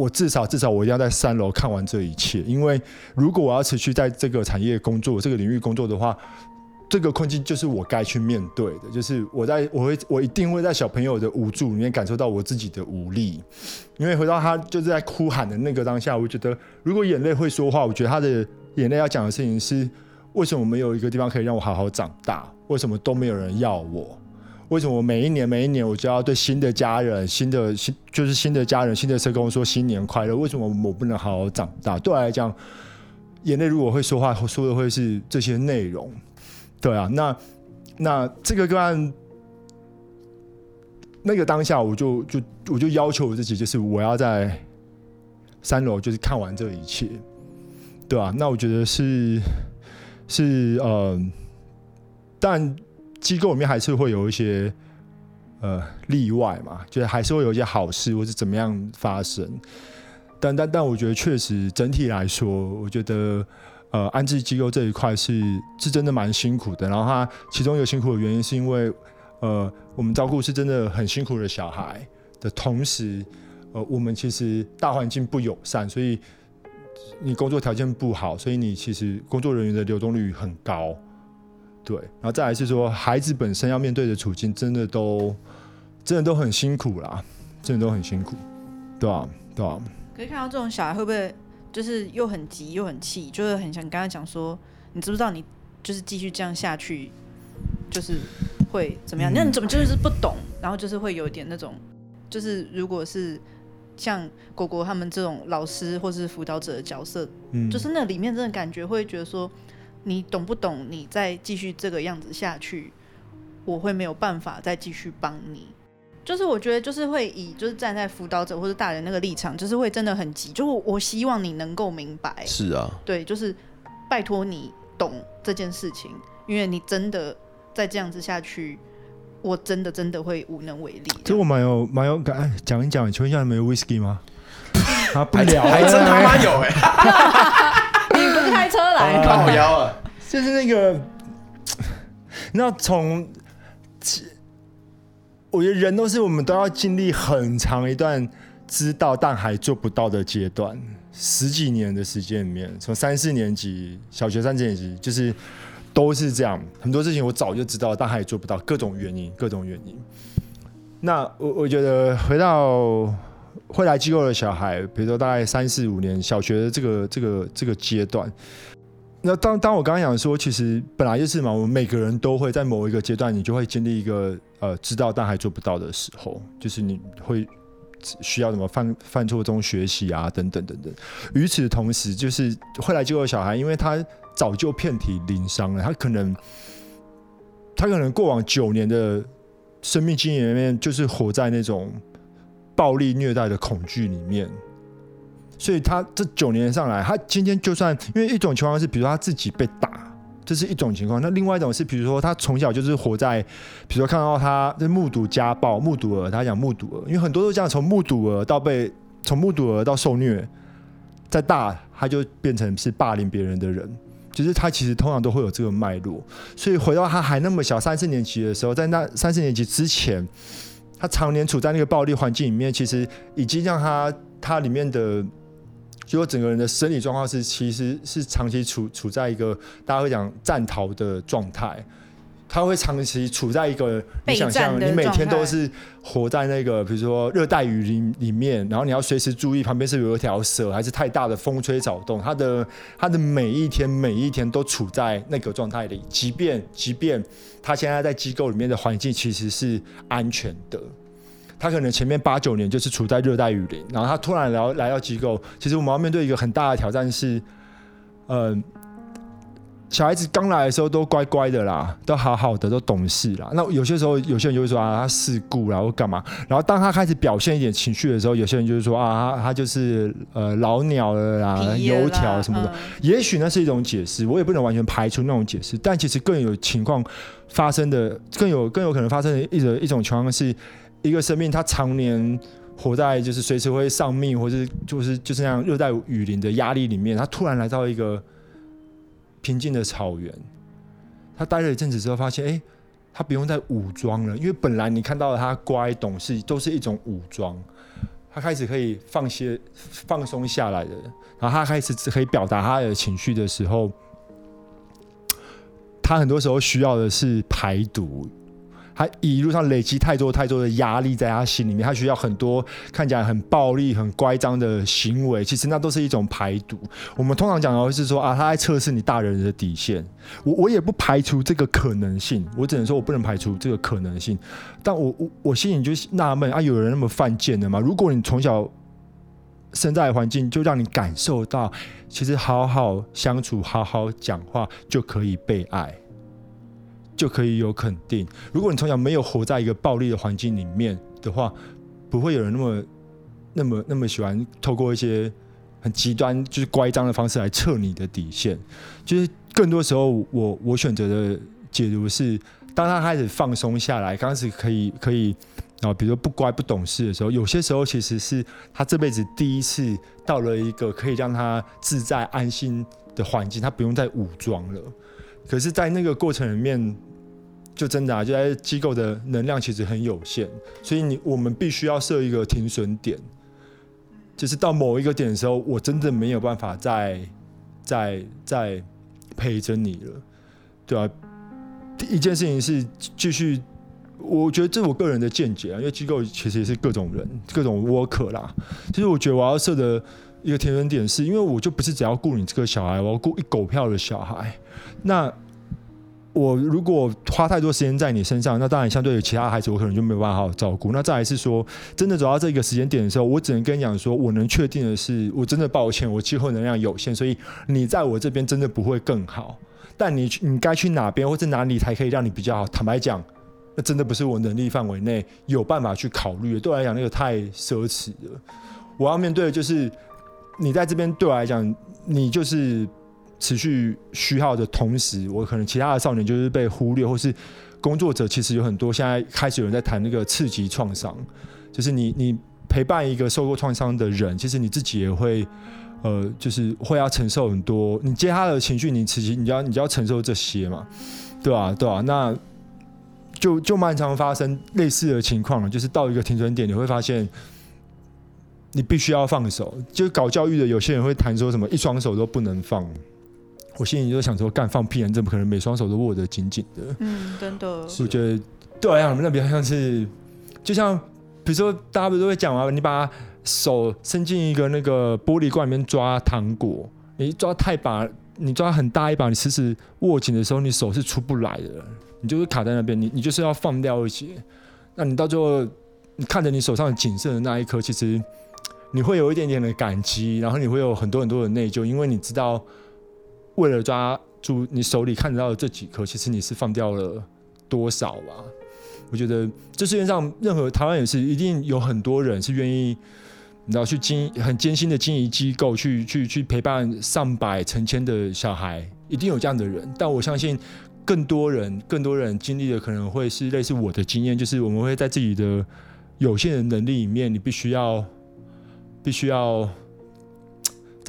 S3: 我至少至少我一定要在三楼看完这一切，因为如果我要持续在这个产业工作、这个领域工作的话，这个困境就是我该去面对的。就是我在我会我一定会在小朋友的无助里面感受到我自己的无力。因为回到他就是在哭喊的那个当下，我觉得如果眼泪会说话，我觉得他的眼泪要讲的事情是：为什么没有一个地方可以让我好好长大？为什么都没有人要我？为什么我每一年每一年我就要对新的家人、新的新就是新的家人、新的社工说新年快乐？为什么我不能好好长大？对我来讲，眼泪如果会说话，说的会是这些内容。对啊，那那这个个案，那个当下，我就就我就要求我自己，就是我要在三楼，就是看完这一切，对啊，那我觉得是是呃，但。机构里面还是会有一些呃例外嘛，就是还是会有一些好事或是怎么样发生。但但但我觉得确实整体来说，我觉得呃安置机构这一块是是真的蛮辛苦的。然后它其中一个辛苦的原因是因为呃我们照顾是真的很辛苦的小孩的同时，呃我们其实大环境不友善，所以你工作条件不好，所以你其实工作人员的流动率很高。对，然后再来是说，孩子本身要面对的处境，真的都真的都很辛苦啦，真的都很辛苦，对吧、啊？对吧、啊？
S2: 可以看到这种小孩会不会就是又很急又很气，就是很想刚刚讲说，你知不知道你就是继续这样下去，就是会怎么样？那、嗯、你怎么就是不懂？然后就是会有点那种，就是如果是像果果他们这种老师或是辅导者的角色，嗯，就是那里面真的感觉会觉得说。你懂不懂？你再继续这个样子下去，我会没有办法再继续帮你。就是我觉得，就是会以就是站在辅导者或者大人那个立场，就是会真的很急。就我希望你能够明白。
S1: 是啊。对，就是
S2: 拜托你懂这件事情，因为你真的再这样子下去，我真的真的会无能为力。
S3: 这我蛮有蛮有感，讲一讲，请问一下你们有 whisky 吗？啊，不聊，
S1: 还真他妈有哎、欸。[LAUGHS]
S2: 开车来，
S1: 靠我腰啊。
S3: 就是那个，[TSK] 那从，我觉得人都是我们都要经历很长一段知道但还做不到的阶段，十几年的时间里面，从三四年级、小学三四年级，就是都是这样。很多事情我早就知道，但还做不到，各种原因，各种原因。那我我觉得回到。会来机构的小孩，比如说大概三四五年小学的这个这个这个阶段，那当当我刚刚讲说，其实本来就是嘛，我们每个人都会在某一个阶段，你就会经历一个呃知道但还做不到的时候，就是你会需要什么犯犯错中学习啊，等等等等。与此同时，就是会来机构的小孩，因为他早就遍体鳞伤了，他可能他可能过往九年的生命经验里面，就是活在那种。暴力虐待的恐惧里面，所以他这九年上来，他今天就算因为一种情况是，比如说他自己被打，这是一种情况；那另外一种是，比如说他从小就是活在，比如说看到他在目睹家暴、目睹了，他讲目睹了，因为很多都这样，从目睹了到被从目睹了到受虐，再大他就变成是霸凌别人的人，就是他其实通常都会有这个脉络。所以回到他还那么小三四年级的时候，在那三四年级之前。他常年处在那个暴力环境里面，其实已经让他他里面的，就说整个人的生理状况是，其实是长期处处在一个大家会讲战逃的状态。他会长期处在一个你想象，你每天都是活在那个比如说热带雨林里面，然后你要随时注意旁边是有一条蛇，还是太大的风吹草动。他的他的每一天每一天都处在那个状态里，即便即便他现在在机构里面的环境其实是安全的，他可能前面八九年就是处在热带雨林，然后他突然来来到机构，其实我们要面对一个很大的挑战是，嗯、呃。小孩子刚来的时候都乖乖的啦，都好好的，都懂事啦。那有些时候，有些人就会说啊，他世故啦，或干嘛。然后当他开始表现一点情绪的时候，有些人就是说啊，他他就是呃老鸟了啦，油条什么的。嗯、也许那是一种解释，我也不能完全排除那种解释。但其实更有情况发生的，更有更有可能发生的一种一种情况是，一个生命他常年活在就是随时会丧命，或是就是就是那样热带雨林的压力里面，他突然来到一个。平静的草原，他待了一阵子之后，发现，哎，他不用再武装了，因为本来你看到的他乖懂事，都是一种武装。他开始可以放些放松下来的，然后他开始只可以表达他的情绪的时候，他很多时候需要的是排毒。他一路上累积太多太多的压力在他心里面，他需要很多看起来很暴力、很乖张的行为，其实那都是一种排毒。我们通常讲的是说啊，他在测试你大人的底线。我我也不排除这个可能性，我只能说我不能排除这个可能性。但我我我心里就纳闷啊，有人那么犯贱的吗？如果你从小生在环境就让你感受到，其实好好相处、好好讲话就可以被爱。就可以有肯定。如果你从小没有活在一个暴力的环境里面的话，不会有人那么、那么、那么喜欢透过一些很极端、就是乖张的方式来测你的底线。就是更多时候我，我选择的解读是，当他开始放松下来，刚开始可以可以啊，比如说不乖不懂事的时候，有些时候其实是他这辈子第一次到了一个可以让他自在安心的环境，他不用再武装了。可是，在那个过程里面。就真的啊，就在机构的能量其实很有限，所以你我们必须要设一个停损点，就是到某一个点的时候，我真的没有办法再再再陪着你了，对吧？第一件事情是继续，我觉得这是我个人的见解啊，因为机构其实也是各种人、各种窝客啦。其实我觉得我要设的一个停损点是，因为我就不是只要顾你这个小孩，我要顾一狗票的小孩，那。我如果花太多时间在你身上，那当然相对于其他孩子，我可能就没有办法好好照顾。那再来是说，真的走到这个时间点的时候，我只能跟你讲说，我能确定的是，我真的抱歉，我机会能量有限，所以你在我这边真的不会更好。但你你该去哪边或者哪里才可以让你比较好？坦白讲，那真的不是我能力范围内有办法去考虑的。对我来讲，那个太奢侈了。我要面对的就是你在这边，对我来讲，你就是。持续虚耗的同时，我可能其他的少年就是被忽略，或是工作者其实有很多。现在开始有人在谈那个次级创伤，就是你你陪伴一个受过创伤的人，其实你自己也会呃，就是会要承受很多。你接他的情绪，你自己你要你就要承受这些嘛，对啊，对啊，那就就蛮常发生类似的情况了，就是到一个停损点，你会发现你必须要放手。就搞教育的有些人会谈说什么一双手都不能放。我心里就想说，干放屁人怎么可能每双手都握得紧紧的？
S2: 嗯，真的。
S3: 我觉得对啊，那比较像是，就像比如说，大家不是都会讲啊，你把手伸进一个那个玻璃罐里面抓糖果，你抓太把，你抓很大一把，你死死握紧的时候，你手是出不来的，你就会卡在那边，你你就是要放掉一些。那你到最后，你看着你手上仅剩的那一颗，其实你会有一点点的感激，然后你会有很多很多的内疚，因为你知道。为了抓住你手里看得到的这几颗，其实你是放掉了多少吧？我觉得这世界上任何台湾也是，一定有很多人是愿意，你知道去经很艰辛的经营机构，去去去陪伴上百成千的小孩，一定有这样的人。但我相信更多人，更多人经历的可能会是类似我的经验，就是我们会在自己的有限的能力里面，你必须要，必须要。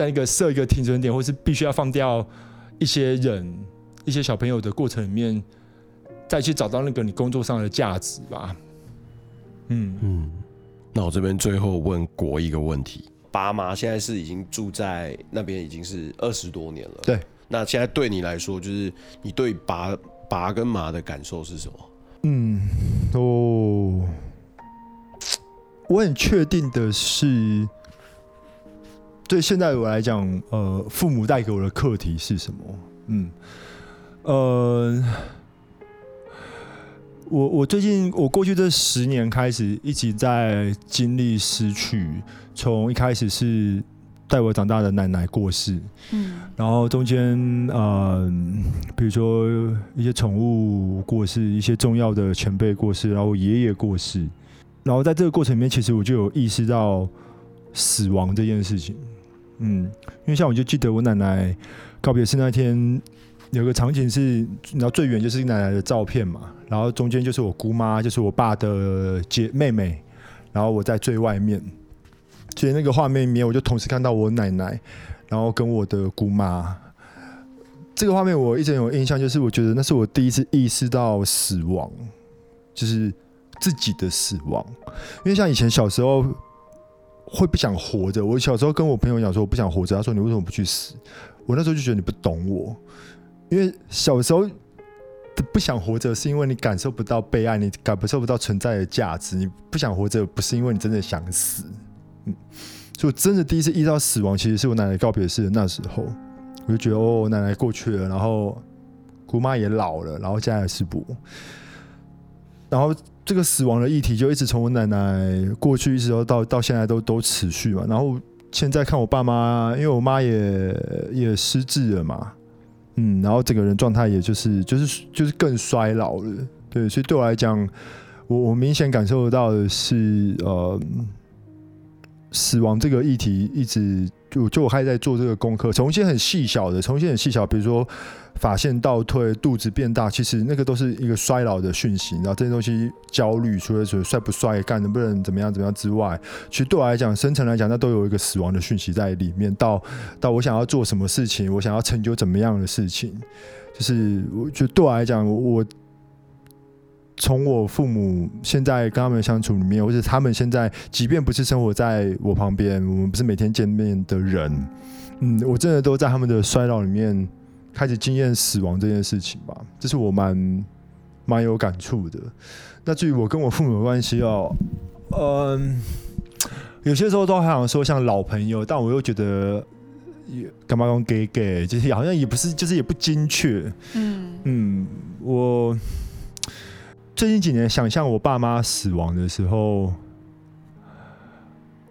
S3: 在一个设一个停损点，或是必须要放掉一些人、一些小朋友的过程里面，再去找到那个你工作上的价值吧。嗯嗯，
S1: 那我这边最后问国一个问题：爸妈现在是已经住在那边，已经是二十多年了。
S3: 对，
S1: 那现在对你来说，就是你对爸爸跟麻的感受是什么？
S3: 嗯，哦，我很确定的是。对现在我来讲，呃，父母带给我的课题是什么？嗯，呃，我我最近我过去这十年开始一直在经历失去，从一开始是带我长大的奶奶过世，
S2: 嗯，
S3: 然后中间呃，比如说一些宠物过世，一些重要的前辈过世，然后爷爷过世，然后在这个过程里面，其实我就有意识到死亡这件事情。嗯，因为像我就记得我奶奶告别是那天，有个场景是，然后最远就是奶奶的照片嘛，然后中间就是我姑妈，就是我爸的姐妹妹，然后我在最外面。所以那个画面里面，我就同时看到我奶奶，然后跟我的姑妈。这个画面我一直有印象，就是我觉得那是我第一次意识到死亡，就是自己的死亡。因为像以前小时候会不想活着，我小时候跟我朋友讲说我不想活着，他说你为什么不去死？我那时候就觉得你不懂我，因为小时候不想活着是因为你感受不到被爱，你感受不到存在的价值。你不想活着不是因为你真的想死。嗯，所以我真的第一次遇到死亡，其实是我奶奶告别式的那时候，我就觉得哦，奶奶过去了，然后姑妈也老了，然后家里是不，然后这个死亡的议题就一直从我奶奶过去一直到到到现在都都持续嘛。然后现在看我爸妈，因为我妈也也失智了嘛，嗯，然后整个人状态也就是就是就是更衰老了，对，所以对我来讲，我我明显感受得到的是呃。死亡这个议题一直就就我还在做这个功课，从一些很细小的，从一些很细小，比如说发线倒退、肚子变大，其实那个都是一个衰老的讯息。然后这些东西焦虑，除了说帅不帅、干能不能怎么样怎么样之外，其实对我来讲，深层来讲，那都有一个死亡的讯息在里面。到到我想要做什么事情，我想要成就怎么样的事情，就是我觉得对我来讲，我。从我父母现在跟他们相处里面，或者他们现在，即便不是生活在我旁边，我们不是每天见面的人，嗯，我真的都在他们的衰老里面开始经验死亡这件事情吧，这是我蛮蛮有感触的。那至于我跟我父母的关系哦，嗯，有些时候都还想说像老朋友，但我又觉得也干嘛讲给给，就是好像也不是，就是也不精确。嗯嗯，我。最近几年，想象我爸妈死亡的时候，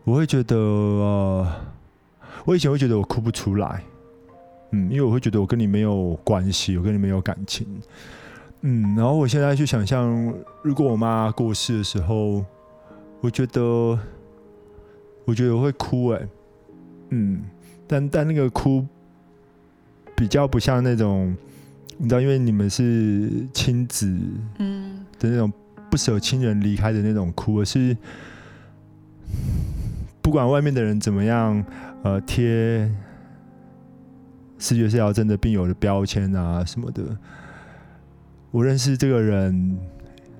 S3: 我会觉得，呃，我以前会觉得我哭不出来，嗯，因为我会觉得我跟你没有关系，我跟你没有感情，嗯，然后我现在去想象，如果我妈过世的时候，我觉得，我觉得我会哭，哎，嗯，但但那个哭比较不像那种，你知道，因为你们是亲子，嗯。的那种不舍亲人离开的那种哭，而是不管外面的人怎么样，呃，贴视觉失调症的病友的标签啊什么的，我认识这个人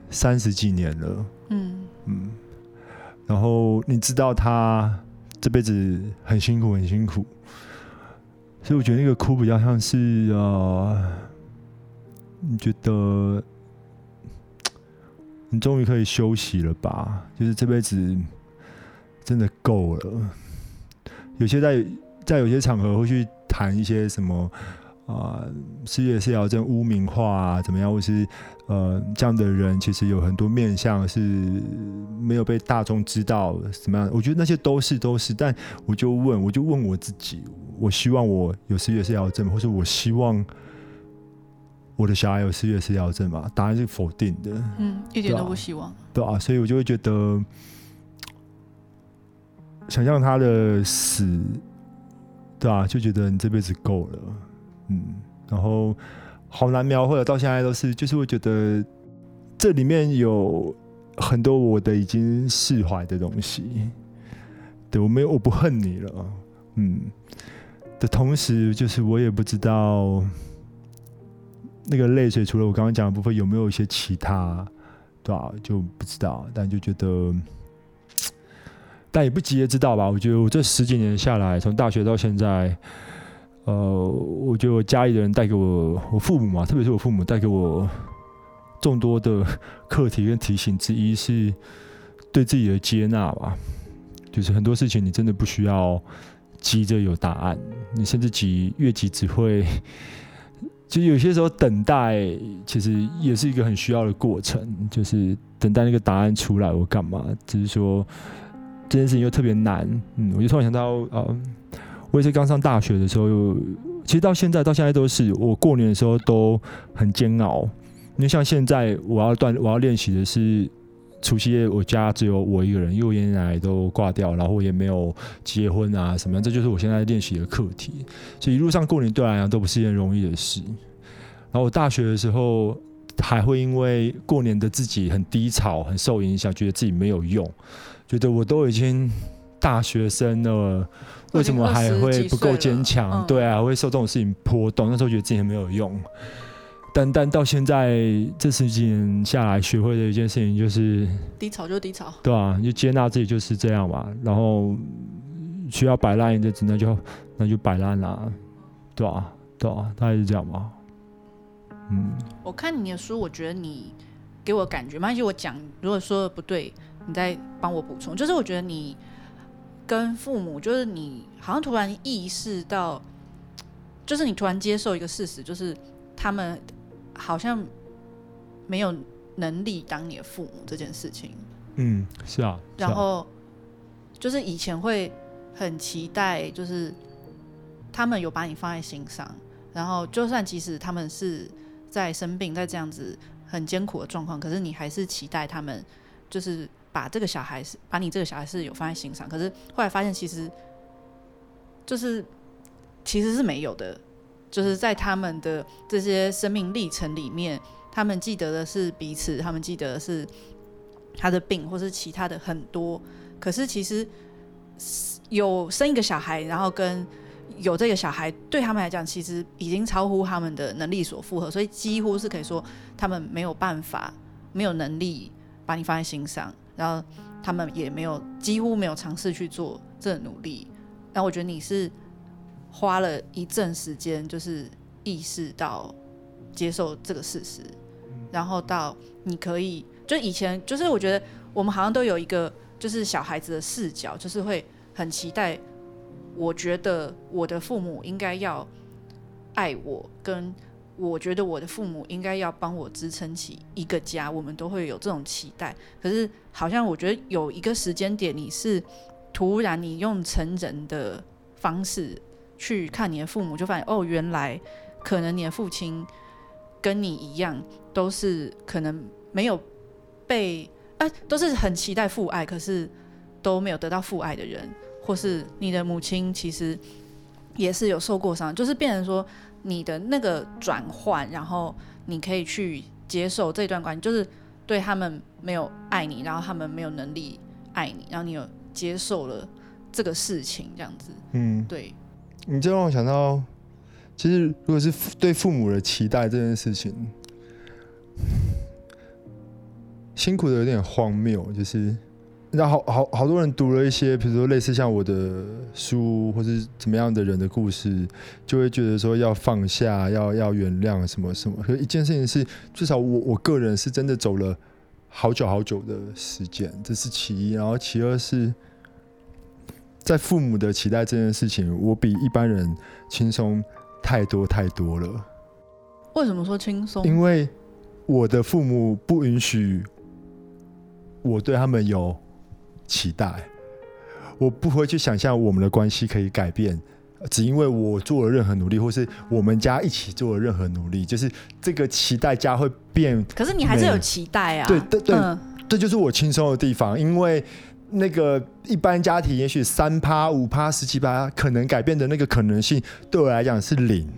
S3: 三十几年了，嗯。嗯，然后你知道他这辈子很辛苦很辛苦，所以我觉得那个哭比较像是啊、呃，你觉得。你终于可以休息了吧？就是这辈子真的够了。有些在在有些场合会去谈一些什么啊，思觉失调症污名化啊，怎么样？或是呃，这样的人其实有很多面向是没有被大众知道怎么样？我觉得那些都是都是，但我就问，我就问我自己：我希望我有思觉失调症，或是我希望。我的小孩有失觉失调症嘛？答案是否定的。
S2: 嗯，一点都不希望。
S3: 对啊，所以我就会觉得，想象他的死，对啊，就觉得你这辈子够了。嗯，然后好难描绘，到现在都是，就是会觉得这里面有很多我的已经释怀的东西。对，我没有，我不恨你了。嗯，的同时，就是我也不知道。那个泪水，除了我刚刚讲的部分，有没有一些其他，对吧？就不知道，但就觉得，但也不急也知道吧。我觉得我这十几年下来，从大学到现在，呃，我觉得我家里的人带给我，我父母嘛，特别是我父母带给我众多的课题跟提醒之一，是对自己的接纳吧。就是很多事情，你真的不需要急着有答案，你甚至急越急只会。其实有些时候等待，其实也是一个很需要的过程，就是等待那个答案出来，我干嘛？只是说这件事情又特别难，嗯，我就突然想到，呃，我也是刚上大学的时候，其实到现在到现在都是我过年的时候都很煎熬。因为像现在我要锻我要练习的是除夕夜，我家只有我一个人，因为爷爷奶奶都挂掉，然后也没有结婚啊什么，这就是我现在练习的课题。所以一路上过年对我来讲都不是一件容易的事。然后我大学的时候还会因为过年的自己很低潮，很受影响，觉得自己没有用，觉得我都已经大学生了。为什么还会不够坚强？对啊，会受这种事情波动。那时候觉得自己很没有用，但但到现在这十几年下来，学会的一件事情就是
S2: 低潮就低潮，
S3: 对啊，就接纳自己就是这样嘛。然后需要摆烂的，那就那就摆烂啦，对啊，对啊，大概是这样吧。嗯，
S2: 我看你的书，我觉得你给我感觉，没关系，我讲，如果说的不对，你再帮我补充。就是我觉得你。跟父母，就是你好像突然意识到，就是你突然接受一个事实，就是他们好像没有能力当你的父母这件事情。
S3: 嗯，是啊。是啊。
S2: 然后就是以前会很期待，就是他们有把你放在心上，然后就算即使他们是在生病，在这样子很艰苦的状况，可是你还是期待他们就是。把这个小孩是把你这个小孩是有放在心上，可是后来发现其实就是其实是没有的，就是在他们的这些生命历程里面，他们记得的是彼此，他们记得的是他的病或是其他的很多，可是其实有生一个小孩，然后跟有这个小孩对他们来讲，其实已经超乎他们的能力所负荷，所以几乎是可以说他们没有办法，没有能力把你放在心上。然后他们也没有，几乎没有尝试去做这努力。然后我觉得你是花了一阵时间，就是意识到接受这个事实，然后到你可以，就以前就是我觉得我们好像都有一个就是小孩子的视角，就是会很期待。我觉得我的父母应该要爱我，跟。我觉得我的父母应该要帮我支撑起一个家，我们都会有这种期待。可是好像我觉得有一个时间点，你是突然你用成人的方式去看你的父母，就发现哦，原来可能你的父亲跟你一样，都是可能没有被啊，都是很期待父爱，可是都没有得到父爱的人，或是你的母亲其实也是有受过伤，就是变成说。你的那个转换，然后你可以去接受这段关系，就是对他们没有爱你，然后他们没有能力爱你，然后你有接受了这个事情，这样子。嗯，对。
S3: 你这让我想到，其实如果是对父母的期待这件事情，辛苦的有点荒谬，就是。那好好好多人读了一些，比如说类似像我的书，或是怎么样的人的故事，就会觉得说要放下，要要原谅什么什么。可一件事情是，至少我我个人是真的走了好久好久的时间，这是其一。然后其二是，在父母的期待这件事情，我比一般人轻松太多太多了。
S2: 为什么说轻松？
S3: 因为我的父母不允许我对他们有。期待，我不会去想象我们的关系可以改变，只因为我做了任何努力，或是我们家一起做了任何努力，就是这个期待家会变。
S2: 可是你还是有期待啊？
S3: 对对对，这、嗯、就是我轻松的地方，因为那个一般家庭也许三趴、五趴、十七趴可能改变的那个可能性，对我来讲是零。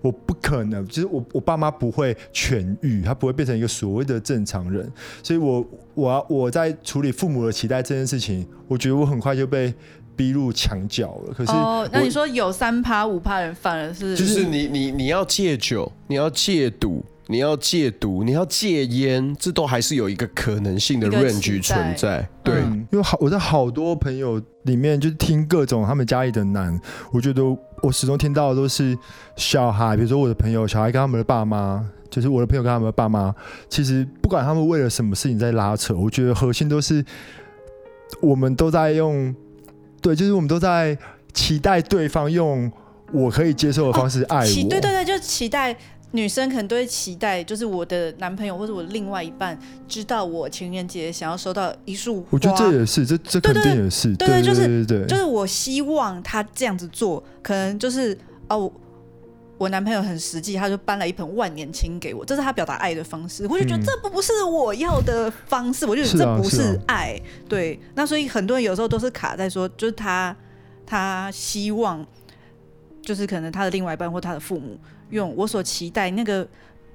S3: 我不可能，就是我我爸妈不会痊愈，他不会变成一个所谓的正常人，所以我我我在处理父母的期待这件事情，我觉得我很快就被逼入墙角了。可是，哦，
S2: 那你说有三趴五趴人反而是，
S1: 就是你你你要戒酒，你要戒赌，你要戒毒，你要戒烟，这都还是有一个可能性的 range 存在。对，
S3: 嗯，因为好我在好多朋友里面，就是听各种他们家里的难，我觉得。我始终听到的都是小孩，比如说我的朋友，小孩跟他们的爸妈，就是我的朋友跟他们的爸妈，其实不管他们为了什么事情在拉扯，我觉得核心都是我们都在用，对，就是我们都在期待对方用我可以接受的方式爱我。
S2: 哦、对对对，就期待女生可能都会期待，就是我的男朋友或者我的另外一半知道我情人节想要收到一束花。
S3: 我觉得这也是，这这肯定也是，
S2: 对对，就是就是我希望他这样子做，可能就是哦，我男朋友很实际，他就搬了一盆万年青给我，这是他表达爱的方式。我就觉得这不不是我要的方式，嗯、我觉得这不是爱。是啊是啊、对，那所以很多人有时候都是卡在说，就是他他希望，就是可能他的另外一半或他的父母。用我所期待那个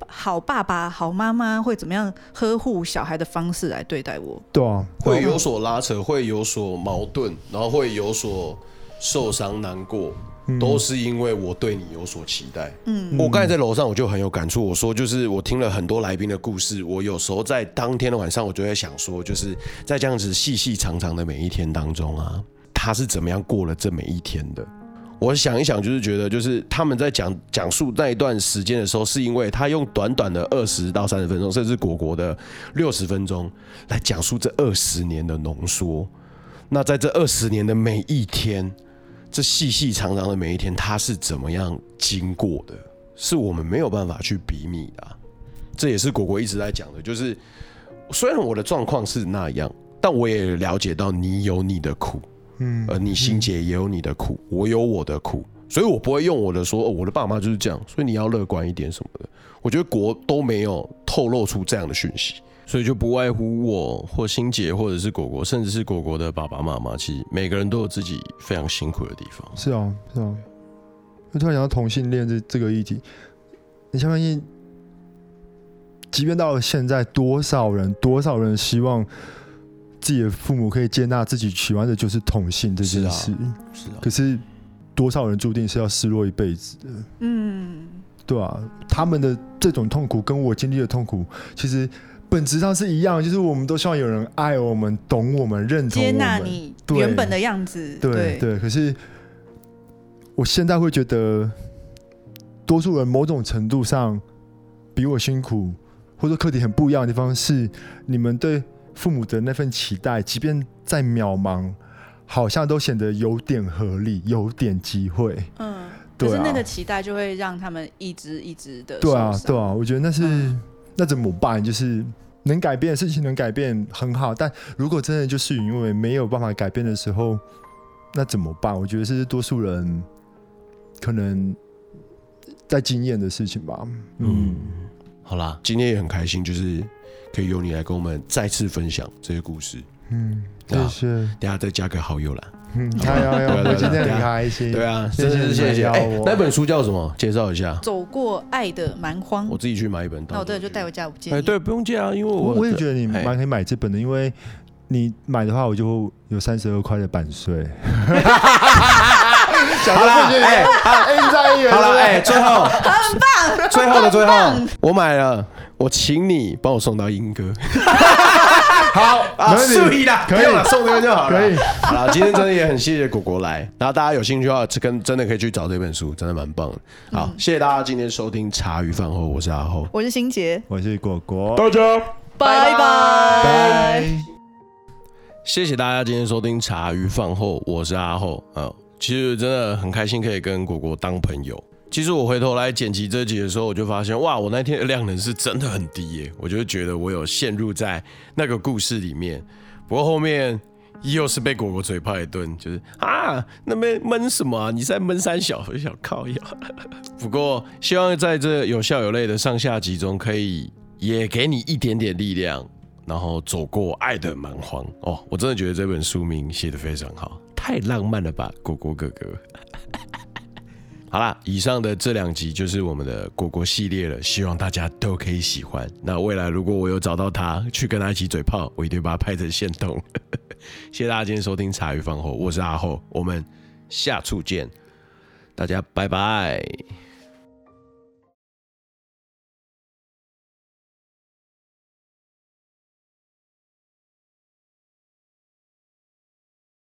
S2: 好爸爸、好妈妈会怎么样呵护小孩的方式来对待我？
S3: 对啊，
S1: 会有所拉扯，会有所矛盾，然后会有所受伤、难过，嗯、都是因为我对你有所期待。嗯，我刚才在楼上我就很有感触，我说就是我听了很多来宾的故事，我有时候在当天的晚上，我就在想说，就是在这样子细细长长的每一天当中啊，他是怎么样过了这每一天的？我想一想，就是觉得，就是他们在讲讲述那一段时间的时候，是因为他用短短的二十到三十分钟，甚至果果的六十分钟来讲述这二十年的浓缩。那在这二十年的每一天，这细细长长的每一天，他是怎么样经过的？是我们没有办法去比拟的。这也是果果一直在讲的，就是虽然我的状况是那样，但我也了解到你有你的苦。嗯，而你心结也有你的苦，嗯、我有我的苦，所以我不会用我的说，哦，我的爸妈就是这样，所以你要乐观一点什么的。我觉得国都没有透露出这样的讯息，所以就不外乎我或心结，或者是果果，甚至是果果的爸爸妈妈，其实每个人都有自己非常辛苦的地方。
S3: 是啊，是啊。我突然想到同性恋这这个议题，你相信，即便到了现在，多少人，多少人希望。自己的父母可以接纳自己喜欢的就是同性这件事，是啊，是啊，可是多少人注定是要失落一辈子的？嗯，对啊，他们的这种痛苦跟我经历的痛苦，其实本质上是一样，就是我们都希望有人爱我们、懂我们、认同我们、接纳
S2: 你原本的样子。
S3: 对对，对，可是我现在会觉得，多数人某种程度上比我辛苦，或者课题很不一样的地方是，你们对。父母的那份期待，即便再渺茫，好像都显得有点合理，有点机会。嗯，
S2: 对啊，可是那个期待就会让他们一直一直的。
S3: 对啊，对啊，我觉得那是、嗯、那怎么办？就是能改变的事情能改变很好，但如果真的就是因为没有办法改变的时候，那怎么办？我觉得是多数人可能在经验的事情吧。嗯，
S1: 嗯好啦，今天也很开心，就是。可以由你来跟我们再次分享这些故事。
S3: 嗯，谢谢。
S1: 等下再加个好友啦。
S3: 嗯，好有有，我今天很开心。
S1: 对啊，真的是谢谢。哎，那本书叫什么？介绍一下。
S2: 走过爱的蛮荒。
S1: 我自己去买一本。
S2: 那我这就带回家，不借。
S1: 哎，对，不用借啊，因为我
S3: 我也觉得你蛮可以买这本的，因为你买的话，我就有三十二块的版税。[LAUGHS]
S1: 好了，哎，好了，哎，最后
S2: 很棒，
S1: 最后的最后，我买了。我请你帮我送到英歌，[LAUGHS] 好啊，可以的，可以了，送这个就好了。可以，好了，今天真的也很谢谢果果来，然后大家有兴趣的话，跟真的可以去找这本书，真的蛮棒的。好，谢谢大家今天收听茶余饭后，我是阿厚，
S2: 我是新杰，
S3: 我是果果，
S1: 大家
S2: 拜。拜。
S1: 谢谢大家今天收听茶余饭后，我是阿厚啊，其实真的很开心可以跟果果当朋友。其实我回头来剪辑这集的时候，我就发现，哇，我那天的量能是真的很低耶，我就觉得我有陷入在那个故事里面。不过后面又是被果果嘴炮一顿，就是啊，那边闷什么啊？你在闷三小，我就想靠一下。[LAUGHS] 不过希望在这有笑有泪的上下集中，可以也给你一点点力量，然后走过爱的蛮荒哦。我真的觉得这本书名写得非常好，太浪漫了吧，果果哥哥。[LAUGHS] 好啦，以上的这两集就是我们的果果系列了，希望大家都可以喜欢。那未来如果我有找到他，去跟他一起嘴炮，我一定把他拍成现动。[LAUGHS] 谢谢大家今天收听茶余饭后，我是阿厚，我们下次见，大家拜拜。